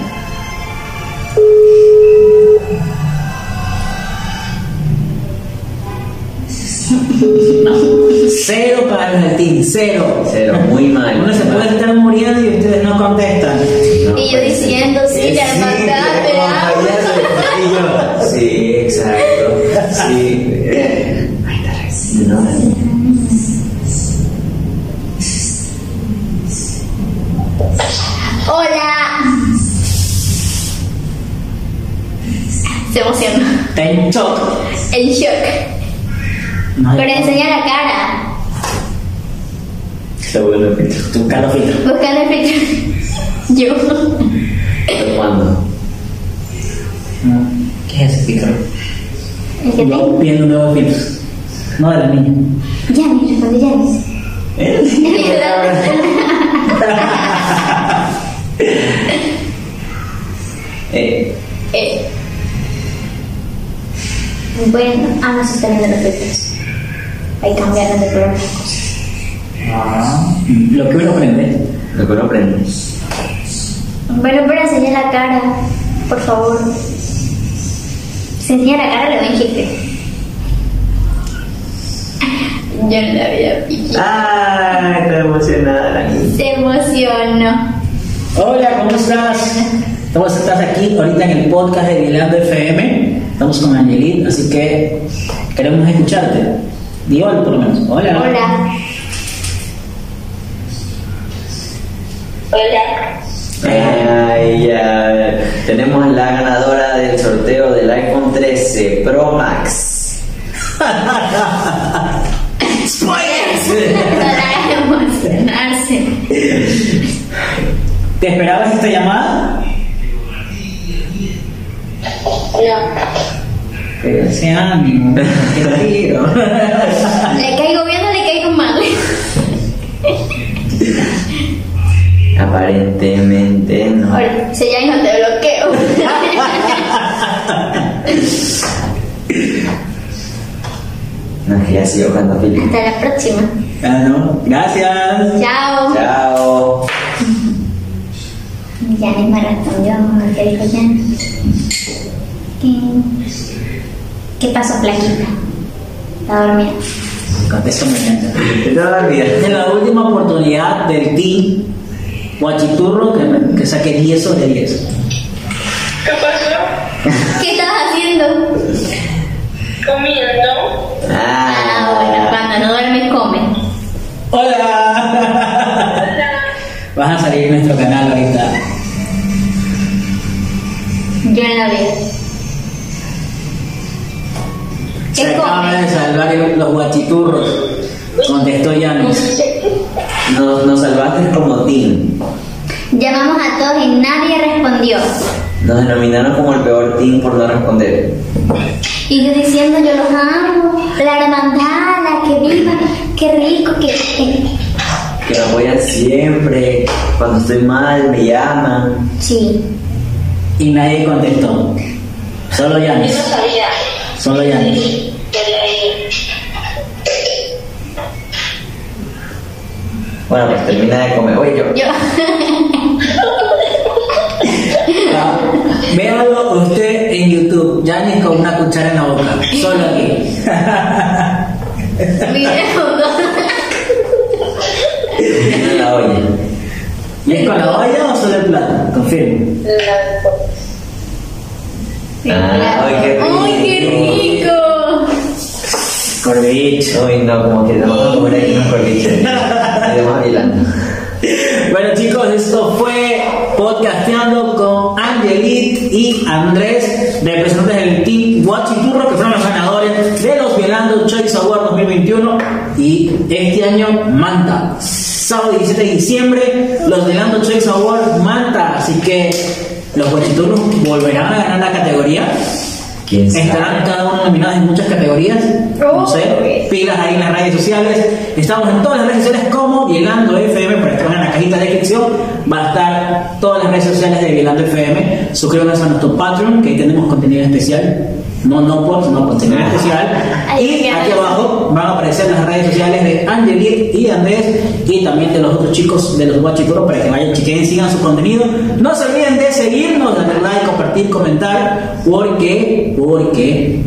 No. Cero para los del team, cero. Cero, muy mal. Uno se puede estar muriendo y ustedes no contestan. No y yo diciendo, sí, la hermandad, te amo. Sí, exacto. Sí. Eh, Ahí está reaccionando. Hola. Se emociona. Está en shock. En shock. No, Pero enseña la cara. Se vuelve filtro. Tu Carlos Filtro. Buscando el filtro. Yo. ¿Pero cuándo? No. ¿Qué es ese filtro? El que Yo viendo nuevos filtros. No de la niña. Yanis, responde Yanis. Eh, Eh. Bueno, ah, no se están viendo los filtros. Ahí cambiaron de las cosas. Ah. Lo que uno aprende. lo que uno aprende. Bueno, pero enseña la cara, por favor. Si enseña la cara, le doy. Yo no la había pillado. Ah, está emocionada la niña. Se emocionó. Hola, ¿cómo estás? Estamos, estás aquí ahorita en el podcast de Vilando FM. Estamos con Angelit, así que queremos escucharte. Di hola por lo menos. Hola. Hola. Hola. Ay, ya. Tenemos la ganadora del sorteo del iPhone 13 Pro Max. No emocionarse. ¿Te esperabas esta llamada? Pero ese ánimo, qué tiro. ¿Le caigo bien o le caigo mal? Aparentemente no. Ahora, si ya no te bloqueo. No es que ya sigo Philip. Hasta la próxima. Ah, no. Gracias. Chao. Chao. Janis me respondió, ¿qué dijo Janis? ¿Qué, ¿Qué pasó, Flaquita? Está dormida. Contesto mañana. Todavía. Es la última oportunidad del team Guachiturro que, que saque 10 sobre 10. ¿Qué pasó? ¿Qué estás haciendo? Comiendo. Ah, bueno, cuando no duermes, come. ¡Hola! Vas a salir en nuestro canal ahorita. Yo en la vida. Se ¿Qué acaban de salvar los guachiturros. Contestó Yanis. Nos, nos salvaste como team. Llamamos a todos y nadie respondió. Nos denominaron como el peor team por no responder. Y yo diciendo, yo los amo, la hermandad, que viva, qué rico, que... que- Que me apoyan siempre. Cuando estoy mal, me llaman. Sí. Y nadie contestó. Solo Yo Yanis. no sabía. Solo Yanis. Bueno, pues termina de comer. Oye, yo. Yo... Ah, Véalo usted en YouTube. Yanis con una cuchara en la boca. Solo aquí. Video. en la olla. ¿Y es con la olla o solo el plato? Confirmo. Ah, ay, qué rico. ¡Ay, qué rico! Corbicho. Uy, no, como que vamos a comer aquí unos corbichos. A Milán. Bueno chicos, esto fue podcasteando con Angelit y Andrés, representantes del Team Guachiturro, que fueron los ganadores de los Violando Choice Award 2021 y este año Manta. Sábado 17 de diciembre, los Violando Choice Award Manta, así que los Guachiturros volverán a ganar la categoría. ¿Quién sabe? Estarán cada uno nominados en muchas categorías. No sé, pilas ahí en las redes sociales. Estamos en todas las redes sociales como Violando FM, para que pongan en la cajita de descripción. Va a estar todas las redes sociales de Violando FM. Suscríbanse a nuestro Patreon, que ahí tenemos contenido especial. No, no por, sino contenido especial. Y aquí abajo van a aparecer las redes sociales de Angelit y Andrés y también de los otros chicos de los Guachituros para que vayan, chequen, sigan su contenido. No se olviden de seguirnos, darle like, compartir, comentar, porque, porque,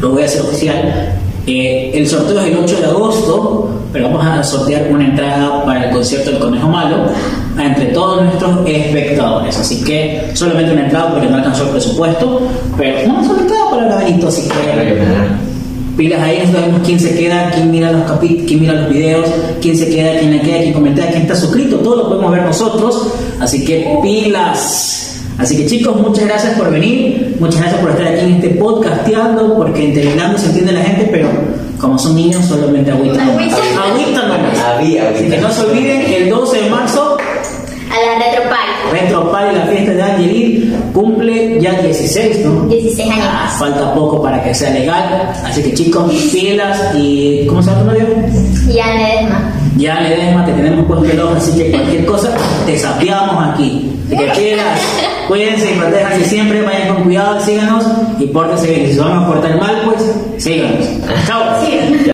lo voy a hacer oficial. eh, el sorteo es el 8 de agosto, pero vamos a sortear una entrada para el concierto del Conejo Malo entre todos nuestros espectadores. Así que solamente una entrada porque no alcanzó el presupuesto, pero una sola entrada para el laberinto, así que pilas ahí, nosotros vemos quién se queda, quién mira los quién mira los videos, quién se queda, quién le queda, quién comenta, quién está suscrito, todo lo podemos ver nosotros, así que pilas. Así que chicos, muchas gracias por venir, muchas gracias por estar aquí en este podcasteando, porque entre hablando se entiende la gente, pero como son niños solamente agüita nomás. Agüita. Agüita nomás. Había, Así que no se olviden, el 12 de marzo, A la Retropal. Retro Party, la fiesta de Angelil, cumple ya 16, ¿no? 16 años. Ah, falta poco para que sea legal, así que chicos, pilas y ¿cómo se llama tu novio? A Ledesma. Ya le Ledesma, te tenemos puesto el ojo, así que cualquier cosa te sapeamos aquí. Así que pilas, cuídense y protéjanse siempre, vayan con cuidado, síganos y pórtense bien. Si se van a portar mal, pues síganos. Chao.